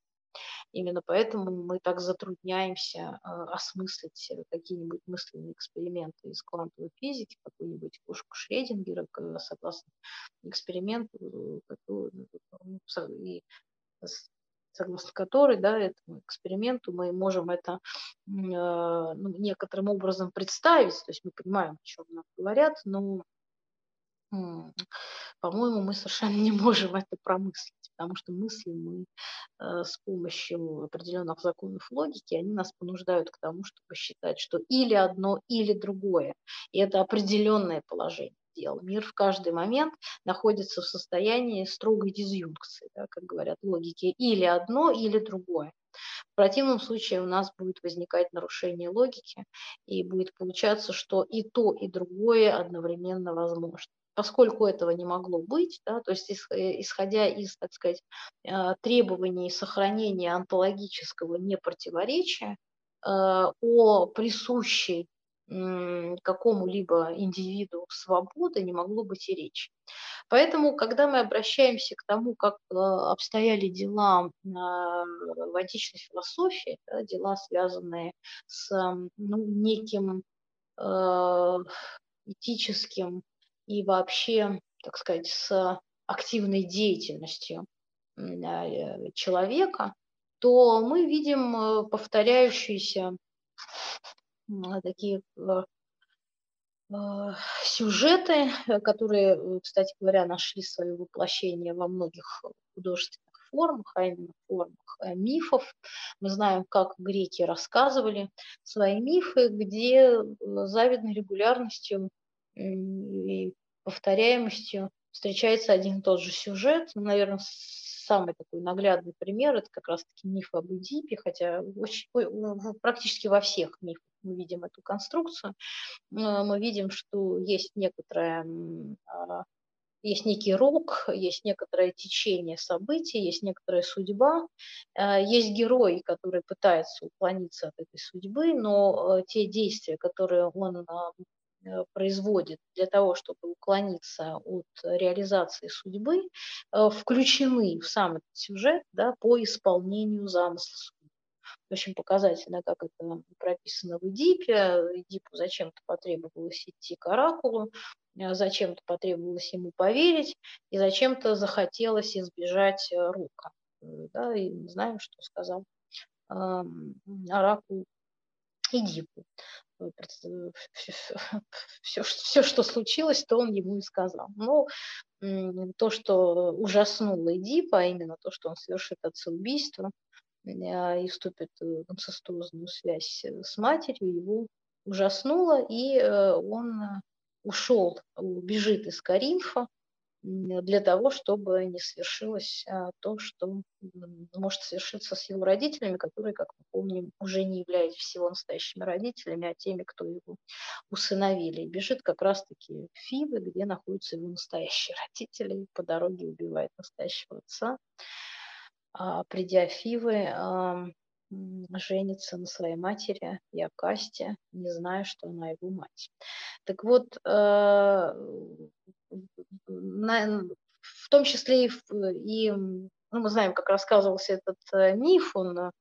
Именно поэтому мы так затрудняемся осмыслить какие-нибудь мысленные эксперименты из квантовой физики, какую-нибудь кошку Шредингера, согласно эксперименту, и согласно которой, да, этому эксперименту мы можем это э, ну, некоторым образом представить, то есть мы понимаем, о чем нам говорят, но, по-моему, мы совершенно не можем это промыслить, потому что мысли мы э, с помощью определенных законов логики, они нас понуждают к тому, чтобы считать, что или одно, или другое, и это определенное положение дел. Мир в каждый момент находится в состоянии строгой дизъюнкции, да, как говорят логики, или одно, или другое. В противном случае у нас будет возникать нарушение логики, и будет получаться, что и то, и другое одновременно возможно. Поскольку этого не могло быть, да, то есть э, исходя из, так сказать, э, требований сохранения онтологического непротиворечия, э, о присущей какому-либо индивиду свободы не могло быть и речи. Поэтому, когда мы обращаемся к тому, как э, обстояли дела в античной философии, да, дела, связанные с ну, неким э, этическим и вообще, так сказать, с активной деятельностью э, человека, то мы видим повторяющиеся такие э, э, сюжеты, э, которые, кстати говоря, нашли свое воплощение во многих художественных формах, а именно формах мифов. Мы знаем, как греки рассказывали свои мифы, где завидной регулярностью и повторяемостью встречается один и тот же сюжет. Ну, наверное, самый такой наглядный пример – это как раз-таки миф об Эдипе, хотя очень, практически во всех мифах мы видим эту конструкцию, мы видим, что есть некоторая а, есть некий рок, есть некоторое течение событий, есть некоторая судьба, а, есть герой, который пытается уклониться от этой судьбы, но э, те действия, которые он а, производит для того, чтобы уклониться от реализации судьбы, э, включены в сам этот сюжет да, по исполнению замысла очень показательно, как это прописано в Эдипе. Эдипу зачем-то потребовалось идти к оракулу, э, зачем-то потребовалось ему поверить, и зачем-то захотелось избежать э, рука. Да, и знаем, что сказал э, оракул Эдипу. Все, все, что случилось, то он ему и сказал. Но то, что ужаснуло Эдипа, а именно то, что он совершит отцеубийство, и вступит в инцестуозную связь э, с матерью, его ужаснуло, и э, он ушел, бежит из Каринфа для того, чтобы не свершилось а, то, что может свершиться с его родителями, которые, как мы помним, уже не являются всего настоящими родителями, а теми, кто его усыновили. И бежит как раз-таки в Фивы, где находятся его настоящие родители, и по дороге убивает настоящего отца. А, придя в Фивы, женится на своей матери Якасте, не зная, что она его мать. Так вот, э, в том числе и, ну, мы знаем, как рассказывался этот э, миф, он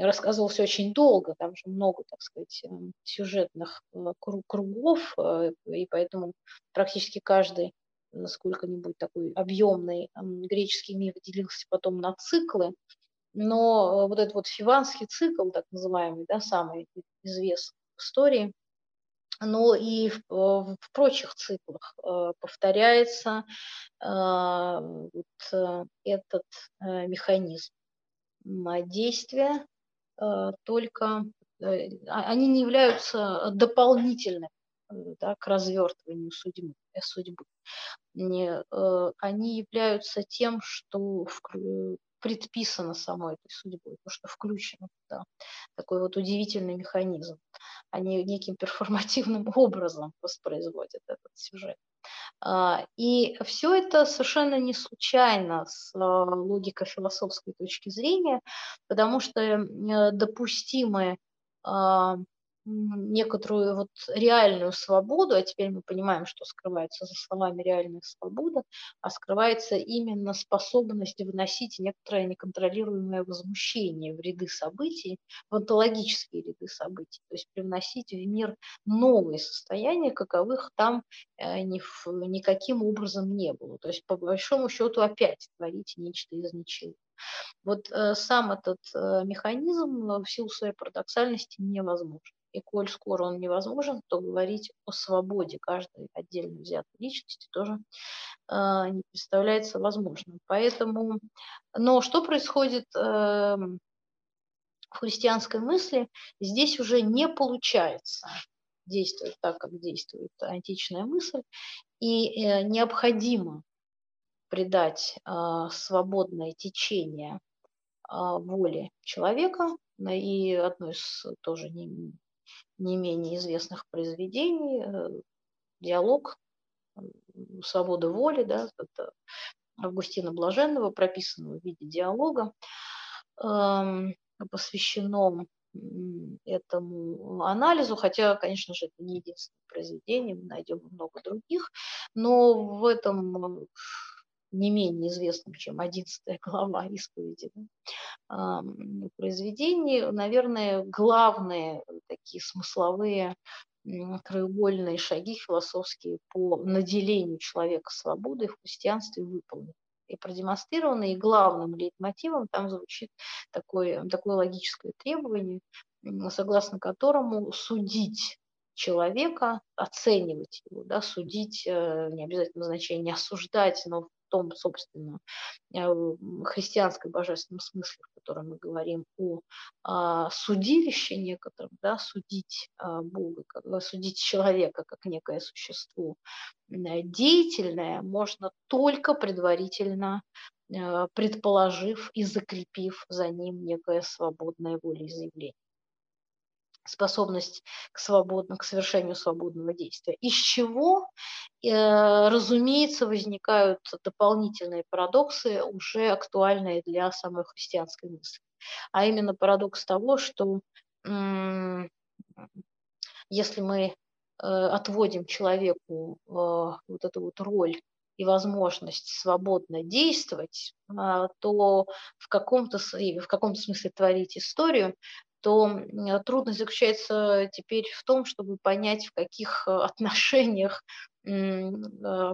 рассказывался очень долго, там же много, так сказать, эм, сюжетных э, кругов, и поэтому практически каждый сколько-нибудь такой объемный греческий миф делился потом на циклы, но э, вот этот вот фиванский цикл, так называемый, да, самый известный в истории, но и в, э, в прочих циклах э, повторяется вот этот механизм действия, только они не являются дополнительными да, к развертыванию судьбы. судьбы они являются тем, что предписано самой этой судьбой, то, что включено туда. Такой вот удивительный механизм. Они неким перформативным образом воспроизводят этот сюжет. А, и все это совершенно не случайно с а, логико-философской точки зрения, потому что э, допустимы а, некоторую вот реальную свободу, а теперь мы понимаем, что скрывается за словами реальная свобода, а скрывается именно способность выносить некоторое неконтролируемое возмущение в ряды событий, в онтологические ряды событий, то есть привносить в мир новые состояния, каковых там э, ни, никаким образом не было. То есть по большому счету опять творить нечто из ничего. Вот э, сам этот э, механизм в силу своей парадоксальности невозможен. И коль скоро он невозможен, то говорить о свободе каждой отдельно взятой личности тоже э, не представляется возможным. Поэтому, но что происходит э, в христианской мысли? Здесь уже не получается действовать так, как действует античная мысль, и э, необходимо придать э, свободное течение э, воли человека, и одно из тоже не, не менее известных произведений, э, диалог свободы воли, да, это Августина Блаженного, прописанного в виде диалога, эм, посвящено этому анализу, хотя, конечно же, это не единственное произведение, мы найдем много других, но в этом не менее известном, чем 11 глава исповеди да, произведений, наверное, главные такие смысловые краеугольные шаги философские по наделению человека свободой в христианстве выполнены и продемонстрированы, и главным лейтмотивом там звучит такое, такое логическое требование, согласно которому судить человека, оценивать его, да, судить, э, не обязательно значение осуждать, но том, собственно, э, христианской божественном смысле, в котором мы говорим о а, судилище некотором, да, судить а, Бога, э, судить человека как некое существо деятельное, можно только предварительно предположив и закрепив за ним некое свободное волеизъявление способность к, свободно, к совершению свободного действия. Из чего, э, разумеется, возникают дополнительные парадоксы, уже актуальные для самой христианской мысли. А именно парадокс того, что если мы э, отводим человеку э, вот эту вот роль и возможность свободно действовать, то в каком-то, в каком-то смысле творить историю, то трудность заключается теперь в том, чтобы понять, в каких э, отношениях э,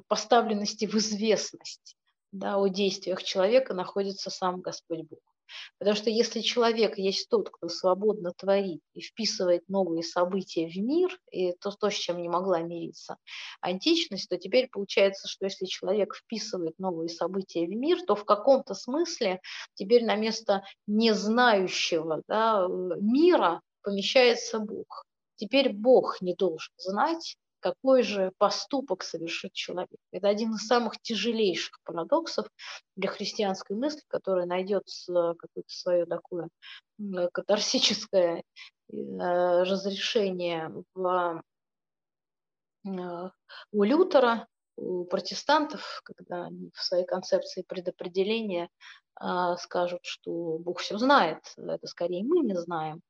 поставленности в известность да, о действиях человека находится сам Господь Бог. Потому что если человек есть тот, кто свободно творит и вписывает новые события в мир, и то, то, с чем не могла мириться античность, то теперь получается, что если человек вписывает новые события в мир, то в каком-то смысле теперь на место незнающего да, мира помещается Бог. Теперь Бог не должен знать, какой же поступок совершит человек. Это один из самых тяжелейших парадоксов для христианской мысли, которая найдет какое-то свое такое катарсическое э, разрешение в, э, у Лютера, у протестантов, когда они в своей концепции предопределения скажут, что Бог все знает, это скорее мы не знаем,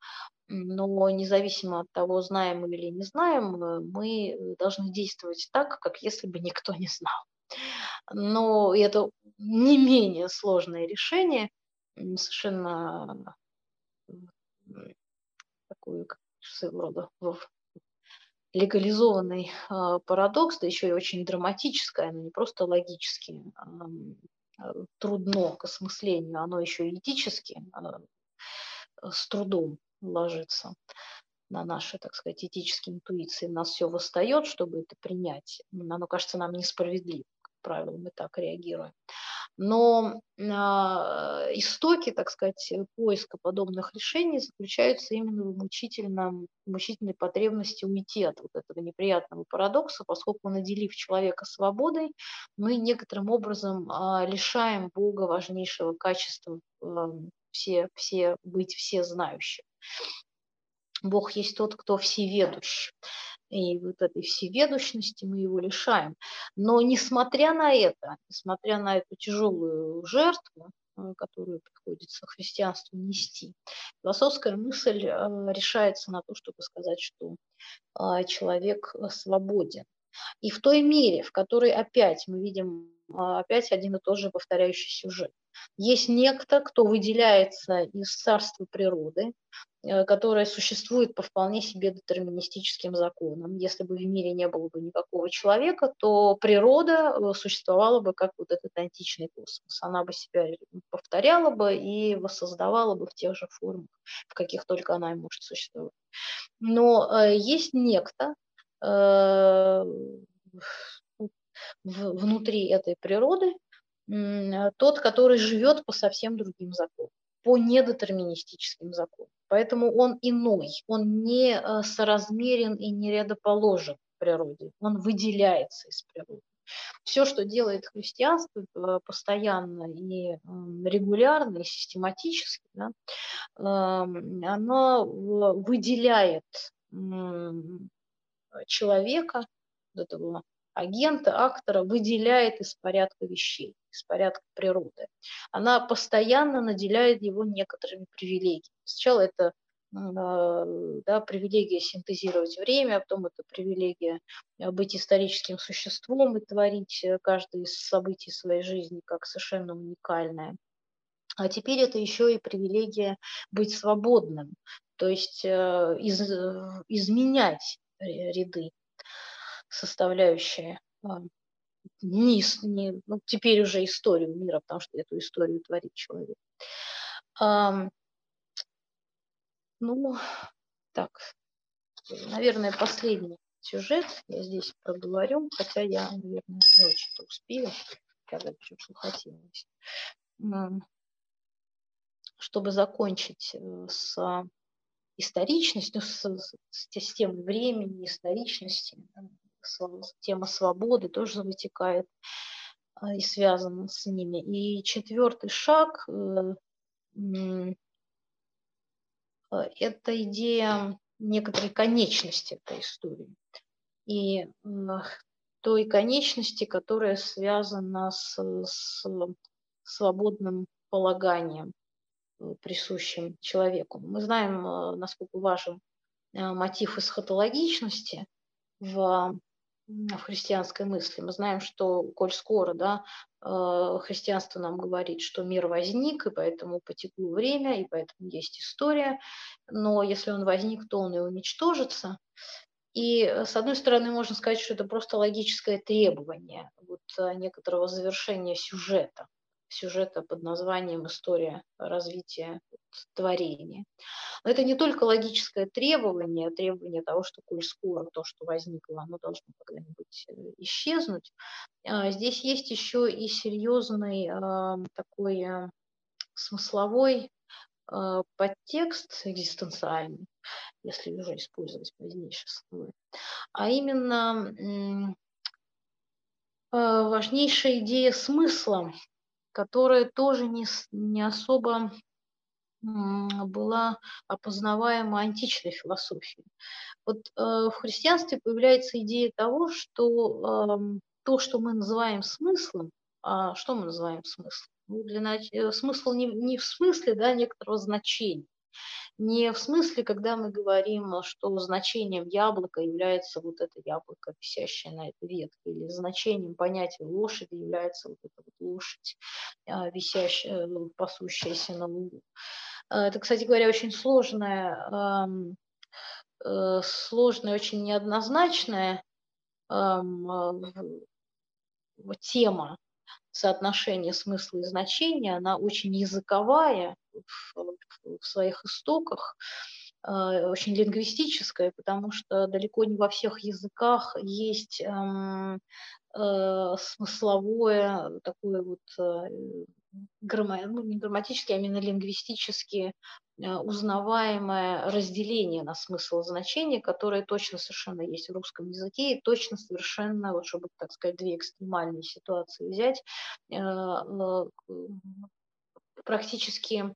но независимо от того, знаем мы или не знаем, э, мы должны действовать так, как если бы никто не знал. Но это не менее сложное решение, совершенно такой своего рода легализованный а, парадокс, да еще и очень драматическое, но не просто логически а, трудно к осмыслению, оно еще и этически а, с трудом ложится на наши, так сказать, этические интуиции. У нас все восстает, чтобы это принять. Оно кажется нам несправедливым, как правило, мы так реагируем. Но э, истоки, так сказать, поиска подобных решений заключаются именно в, мучительном, в мучительной потребности уйти от вот этого неприятного парадокса, поскольку, наделив человека свободой, мы некоторым образом э, лишаем Бога важнейшего качества э, все, все, быть все знающим. Бог есть тот, кто всеведущ. И вот этой всеведущности мы его лишаем. Но несмотря на это, несмотря на эту тяжелую жертву, которую приходится христианству нести. Философская мысль решается на то, чтобы сказать, что человек свободен. И в той мере, в которой опять мы видим опять один и тот же повторяющий сюжет. Есть некто, кто выделяется из царства природы, э, которое существует по вполне себе детерминистическим законам. Если бы в мире не было бы никакого человека, то природа э, существовала бы как вот этот античный космос. Она бы себя повторяла бы и воссоздавала бы в тех же формах, в каких только она и может существовать. Но э, есть некто, внутри этой природы, Э, тот, который живет по совсем другим законам, по недетерминистическим законам. Поэтому он иной, он не э, соразмерен и не рядоположен природе, он выделяется из природы. Все, что делает христианство э, постоянно и регулярно, и систематически, да, эм, оно выделяет человека, этого агента, актора выделяет из порядка вещей, из порядка природы. Она постоянно наделяет его некоторыми привилегиями. Сначала это а, да, привилегия синтезировать время, а потом это привилегия а, быть историческим существом и творить э, каждое из событий своей жизни как совершенно уникальное. А теперь это еще и привилегия быть свободным, то есть э, из, э, изменять ряды составляющая а, не, не, ну, теперь уже историю мира, потому что эту историю творит человек. А, ну, так, наверное, последний сюжет я здесь проговорю, хотя я, наверное, не очень успею сказать все, что хотелось. Чтобы закончить э, с историчностью, с, с, с темой времени, историчности, тема свободы тоже вытекает а, и связана с ними. И четвертый шаг э, э, – это идея некоторой конечности этой истории. И э, той конечности, которая связана с, с свободным полаганием, присущим человеку. Мы знаем, насколько важен мотив эсхатологичности в в христианской мысли. Мы знаем, что, коль скоро да, э, христианство нам говорит, что мир возник, и поэтому потекло время, и поэтому есть история, но если он возник, то он и уничтожится. И, э, с одной стороны, можно сказать, что это просто логическое требование вот, э, некоторого завершения сюжета сюжета под названием «История развития творения». Но это не только логическое требование, требование того, что коль скоро то, что возникло, оно должно когда-нибудь э, исчезнуть. А здесь есть еще и серьезный а, такой э, смысловой а, подтекст экзистенциальный, если уже использовать позднейшие слова, а именно важнейшая идея смысла которая тоже не, не особо была опознаваема античной философией. Вот э, в христианстве появляется идея того, что э, то, что мы называем смыслом, а что мы называем смыслом? Ну, для, э, смысл не, не в смысле да, некоторого значения, не в смысле, когда мы говорим, что значением яблока является вот это яблоко, висящее на этой ветке, или значением понятия лошади является вот эта вот лошадь, а, висящая, ну, пасущаяся на лугу. А, это, кстати говоря, очень сложная, э, сложная, очень неоднозначная а, тема соотношения смысла и значения, она очень языковая, в, в своих истоках, а, очень лингвистическое, потому что далеко не во всех языках есть эм, э, смысловое такое вот э, грамма, ну, не грамматически, а именно лингвистически э, узнаваемое разделение на смысл и значение, которое точно совершенно есть в русском языке, и точно совершенно, вот чтобы, так сказать, две экстремальные ситуации взять, практически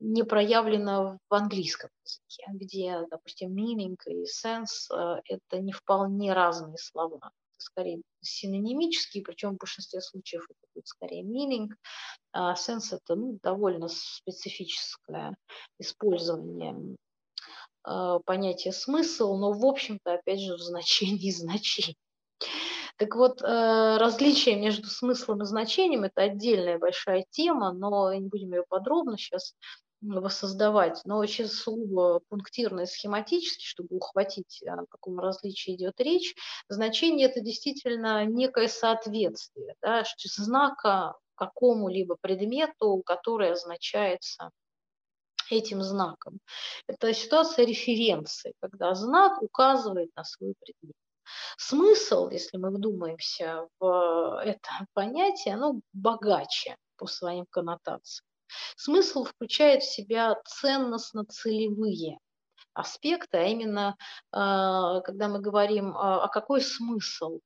не проявлено в английском языке, где, допустим, meaning и sense э, – это не вполне разные слова. Это скорее синонимические, причем в большинстве случаев это будет скорее meaning, А сенс – это ну, довольно специфическое использование э, понятия смысл, но, в общем-то, опять же, в значении значений. Так вот, э, различие между смыслом и значением – это отдельная большая тема, но не будем ее подробно сейчас воссоздавать, но очень сугубо пунктирно и схематически, чтобы ухватить, о каком различии идет речь, значение – это действительно некое соответствие да, знака какому-либо предмету, который означается этим знаком. Это ситуация референции, когда знак указывает на свой предмет. Смысл, если мы вдумаемся в это понятие, оно богаче по своим коннотациям. Смысл включает в себя ценностно-целевые аспекты, а именно, а, когда мы говорим, а, а какой смысл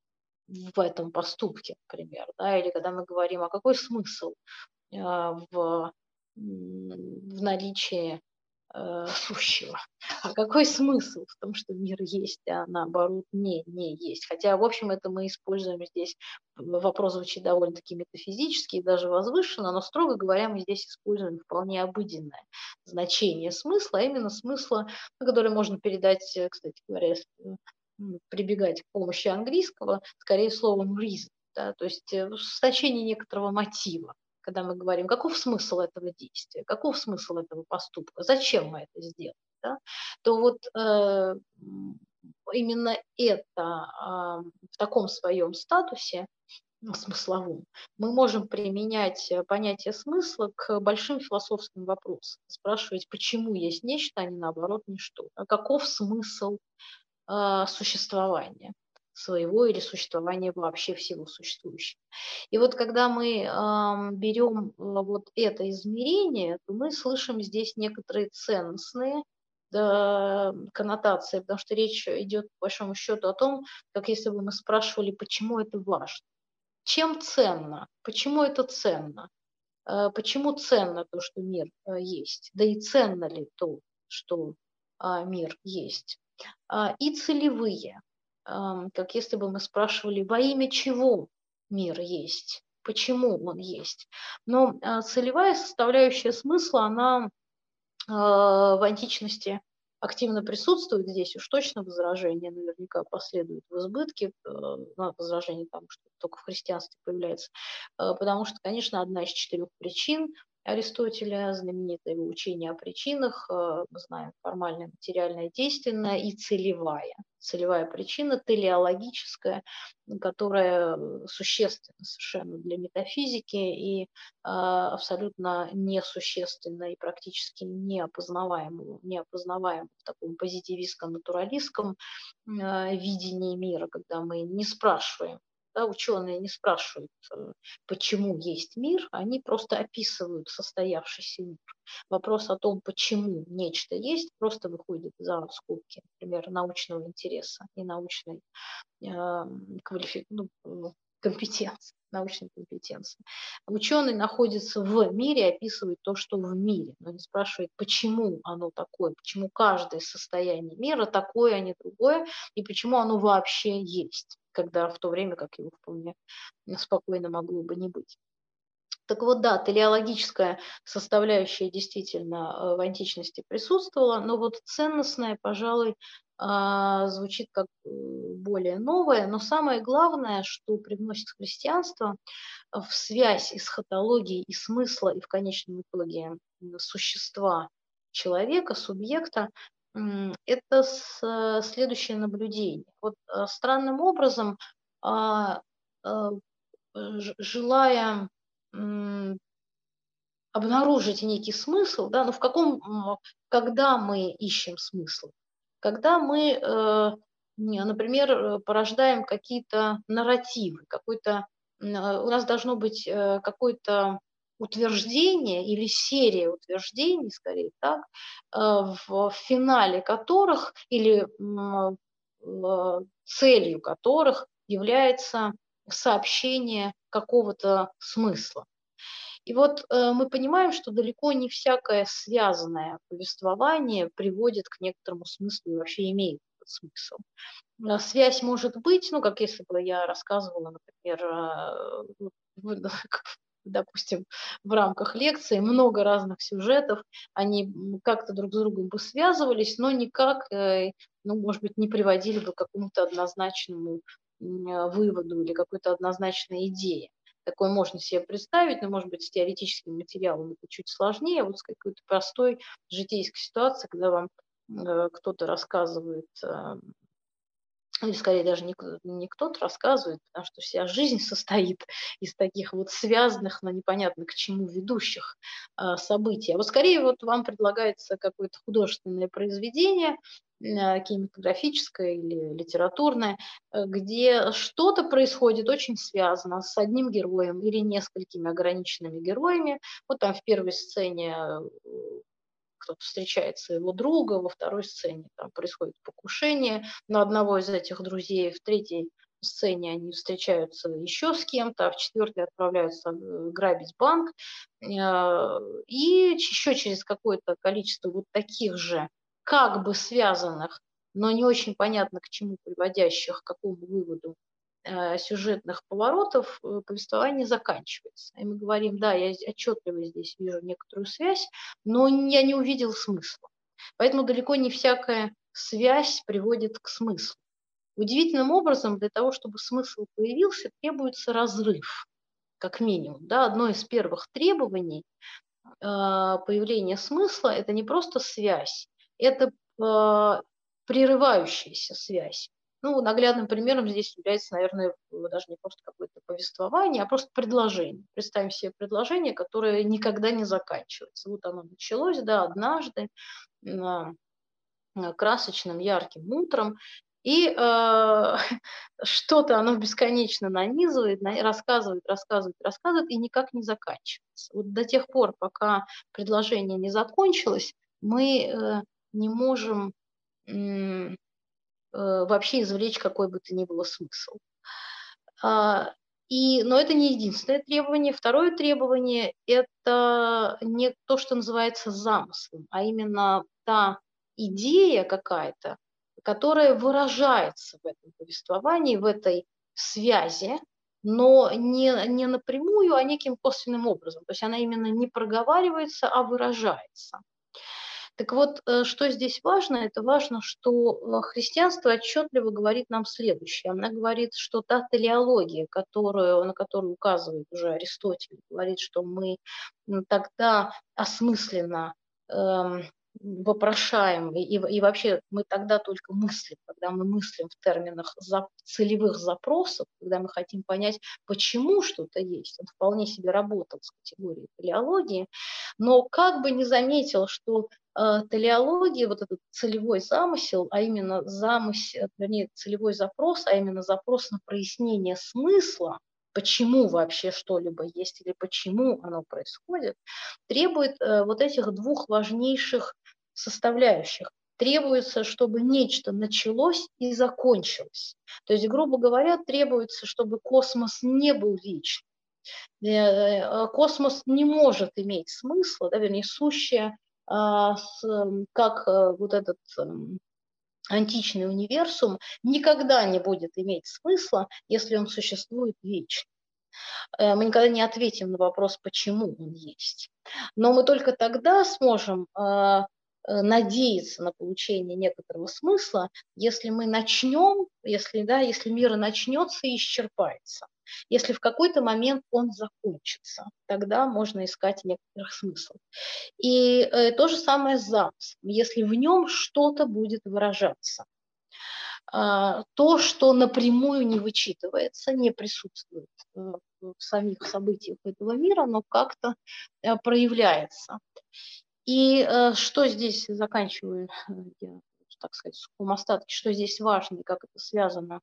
в этом поступке, например, да, или когда мы говорим, а какой смысл а, в, в наличии э, сущего. А какой смысл в том, что мир есть, а наоборот не, не есть? Хотя, в общем, это мы используем здесь, вопрос звучит довольно-таки метафизически и даже возвышенно, но, строго говоря, мы здесь используем вполне обыденное значение смысла, а именно смысла, который можно передать, э, кстати говоря, прибегать к помощи английского, скорее словом reason, да, то есть э, значение некоторого мотива когда мы говорим, каков смысл этого действия, каков смысл этого поступка, зачем мы это сделали, да, то вот э, именно это э, в таком своем статусе ну, смысловом, мы можем применять э, понятие смысла к большим философским вопросам, спрашивать, почему есть нечто, а не наоборот ничто, а каков смысл э, существования своего или существования вообще всего существующего. И вот когда мы э, берем э, вот это измерение, то мы слышим здесь некоторые ценностные да, коннотации, потому что речь идет по большому счету о том, как если бы мы спрашивали, почему это важно. Чем ценно? Почему это ценно? Э, почему ценно то, что мир э, есть? Да и ценно ли то, что э, мир есть? И целевые как если бы мы спрашивали, во имя чего мир есть, почему он есть. Но а, целевая составляющая смысла, она а, в античности активно присутствует здесь, уж точно возражение наверняка последует в избытке, ну, возражение там, что только в христианстве появляется, потому что, конечно, одна из четырех причин Аристотеля, знаменитое учение о причинах, э, мы знаем, формальная, материальная, действенная и целевая. Целевая причина телеологическая, которая существенна совершенно для метафизики и э, абсолютно несущественна и практически неопознаваемая, неопознаваема в таком позитивистском, натуралистском э, видении мира, когда мы не спрашиваем, да, ученые не спрашивают, э, почему есть мир, они просто описывают состоявшийся мир. Вопрос о том, почему нечто есть, просто выходит за скобки, например, научного интереса и научной э, квалифи... ну, компетенции научной компетенции. Ученый находится в мире, описывает то, что в мире, но не спрашивает, почему оно такое, почему каждое состояние мира такое, а не другое, и почему оно вообще есть когда в то время как его вполне спокойно могло бы не быть. Так вот, да, телеологическая составляющая действительно э, в античности присутствовала, но вот ценностная, пожалуй, а, звучит как э, более новое, но самое главное, что привносит христианство в связь эсхатологии и смысла, и в конечном итоге существа человека, субъекта, это следующее наблюдение. Вот э, странным образом, а, э, желая обнаружить некий смысл, да, но в каком, когда мы ищем смысл? Когда мы, э, например, порождаем какие-то нарративы, какой-то, у нас должно быть какой-то утверждения или серия утверждений, скорее так, э, в финале которых или целью которых является сообщение какого-то смысла. И вот э, мы понимаем, что далеко не всякое связанное повествование приводит к некоторому смыслу и вообще имеет смысл. Э, связь может быть, ну, как если бы я рассказывала, например, допустим, в рамках лекции много разных сюжетов, они как-то друг с другом бы связывались, но никак, э, ну, может быть, не приводили бы к какому-то однозначному выводу или какой-то однозначной идее. Такое можно себе представить, но, может быть, с теоретическим материалом это чуть сложнее. Вот с какой-то простой житейской ситуации, когда вам э, кто-то рассказывает эм, или скорее даже не, не кто-то рассказывает, потому что вся жизнь состоит из таких вот связанных, но непонятно к чему ведущих э, событий. А вот скорее вот вам предлагается какое-то художественное произведение, э, кинематографическое или литературное, э, где что-то происходит очень связано с одним героем или несколькими ограниченными героями. Вот там в первой сцене кто-то встречает своего друга, во второй сцене там происходит покушение на одного из этих друзей, в третьей сцене они встречаются еще с кем-то, а в четвертой отправляются э, грабить банк. Э, и еще через какое-то количество вот таких же как бы связанных, но не очень понятно к чему приводящих, к какому выводу Э, сюжетных поворотов э, повествование заканчивается. И мы говорим, да, я отчетливо здесь вижу некоторую связь, но я не увидел смысла. Поэтому далеко не всякая связь приводит к смыслу. Удивительным образом для того, чтобы смысл появился, требуется разрыв, как минимум. Да? Одно из первых требований э, появления смысла – это не просто связь, это прерывающаяся связь. Ну, наглядным примером здесь является, наверное, даже не просто какое-то повествование, а просто предложение. Представим себе предложение, которое никогда не заканчивается. Вот оно началось, да, однажды, красочным, ярким утром, и э, что-то оно бесконечно нанизывает, на, рассказывает, рассказывает, рассказывает, и никак не заканчивается. Вот до тех пор, пока предложение не закончилось, мы э, не можем Э, вообще извлечь какой бы то ни было смысл. А, и, но это не единственное требование. Второе требование – это не то, что называется замыслом, а именно та идея какая-то, которая выражается в этом повествовании, в этой связи, но не, не напрямую, а неким косвенным образом. То есть она именно не проговаривается, а выражается. Так вот, э, что здесь важно? Это важно, что э, христианство отчетливо говорит нам следующее. Она говорит, что та телеология, которую, на которую указывает уже Аристотель, говорит, что мы тогда осмысленно эм, вопрошаем, и, и вообще мы тогда только мыслим, когда мы мыслим в терминах за, целевых запросов, когда мы хотим понять, почему что-то есть. Он вполне себе работал с категорией телеологии, но как бы не заметил, что телеология, вот этот целевой замысел, а именно замысел, вернее, целевой запрос, а именно запрос на прояснение смысла, почему вообще что-либо есть или почему оно происходит, требует э, вот этих двух важнейших составляющих. Требуется, чтобы нечто началось и закончилось. То есть, грубо говоря, требуется, чтобы космос не был вечным. Э, э, космос не может иметь смысла, да, вернее, сущее, а, как э, вот этот эм, античный универсум, никогда не будет иметь смысла, если он существует вечно. Мы никогда не ответим на вопрос, почему он есть. Но мы только тогда сможем а, Э, надеяться на получение некоторого смысла, если мы начнем, если, да, если мир начнется и исчерпается. Если в какой-то момент он закончится, тогда можно искать некоторых смыслов. И э, то же самое с замыслом. Если в нем что-то будет выражаться, э, то, что напрямую не вычитывается, не присутствует э, в самих событиях этого мира, но как-то э, проявляется. И э, что здесь, заканчиваю, э, я, так сказать, сухом остатке, что здесь важно и как это связано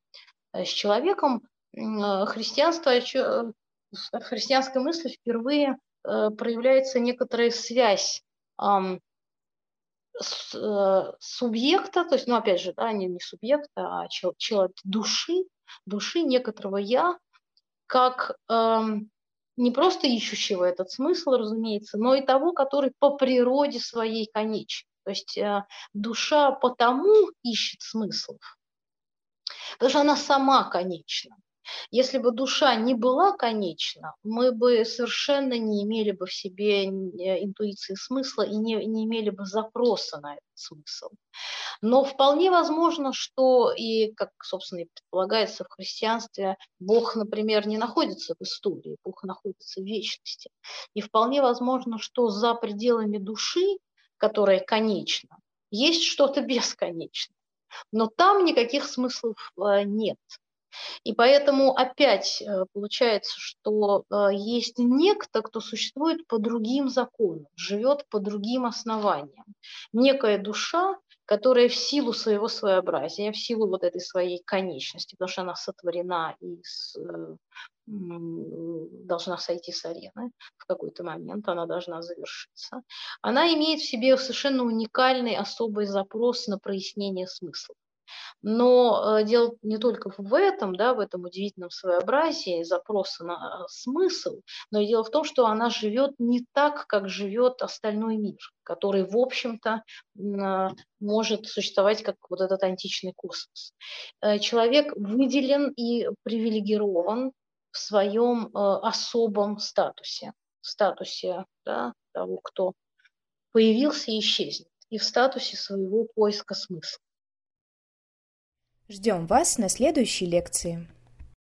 э, с человеком, христианство, э, в христианской мысли впервые э, проявляется некоторая связь э, с, э, субъекта, то есть, ну, опять же, да, не, не субъекта, а чел, чел, души, души некоторого «я», как э, не просто ищущего этот смысл, разумеется, но и того, который по природе своей конечен. То есть э, душа потому ищет смыслов, потому что она сама конечна. Если бы душа не была конечна, мы бы совершенно не имели бы в себе э, интуиции смысла и не, не имели бы запроса на этот смысл. Но вполне возможно, что и, как, собственно, и предполагается в христианстве, Бог, например, не находится в истории, Бог находится в вечности. И вполне возможно, что за пределами души, которая конечна, есть что-то бесконечное. Но там никаких смыслов э, нет. И поэтому опять э, получается, что э, есть некто, кто существует по другим законам, живет по другим основаниям. Некая душа, которая в силу своего своеобразия, в силу вот этой своей конечности, потому что она сотворена и э, должна сойти с арены в какой-то момент, она должна завершиться, она имеет в себе совершенно уникальный особый запрос на прояснение смысла. Но э, дело не только в этом, да, в этом удивительном своеобразии запроса на смысл, но и дело в том, что она живет не так, как живет остальной мир, который, в общем-то, а, может существовать как вот этот античный космос. Э, человек выделен и привилегирован в своем э, особом статусе, статусе да, того, кто появился и исчезнет, и в статусе своего поиска смысла. Ждем вас на следующей лекции.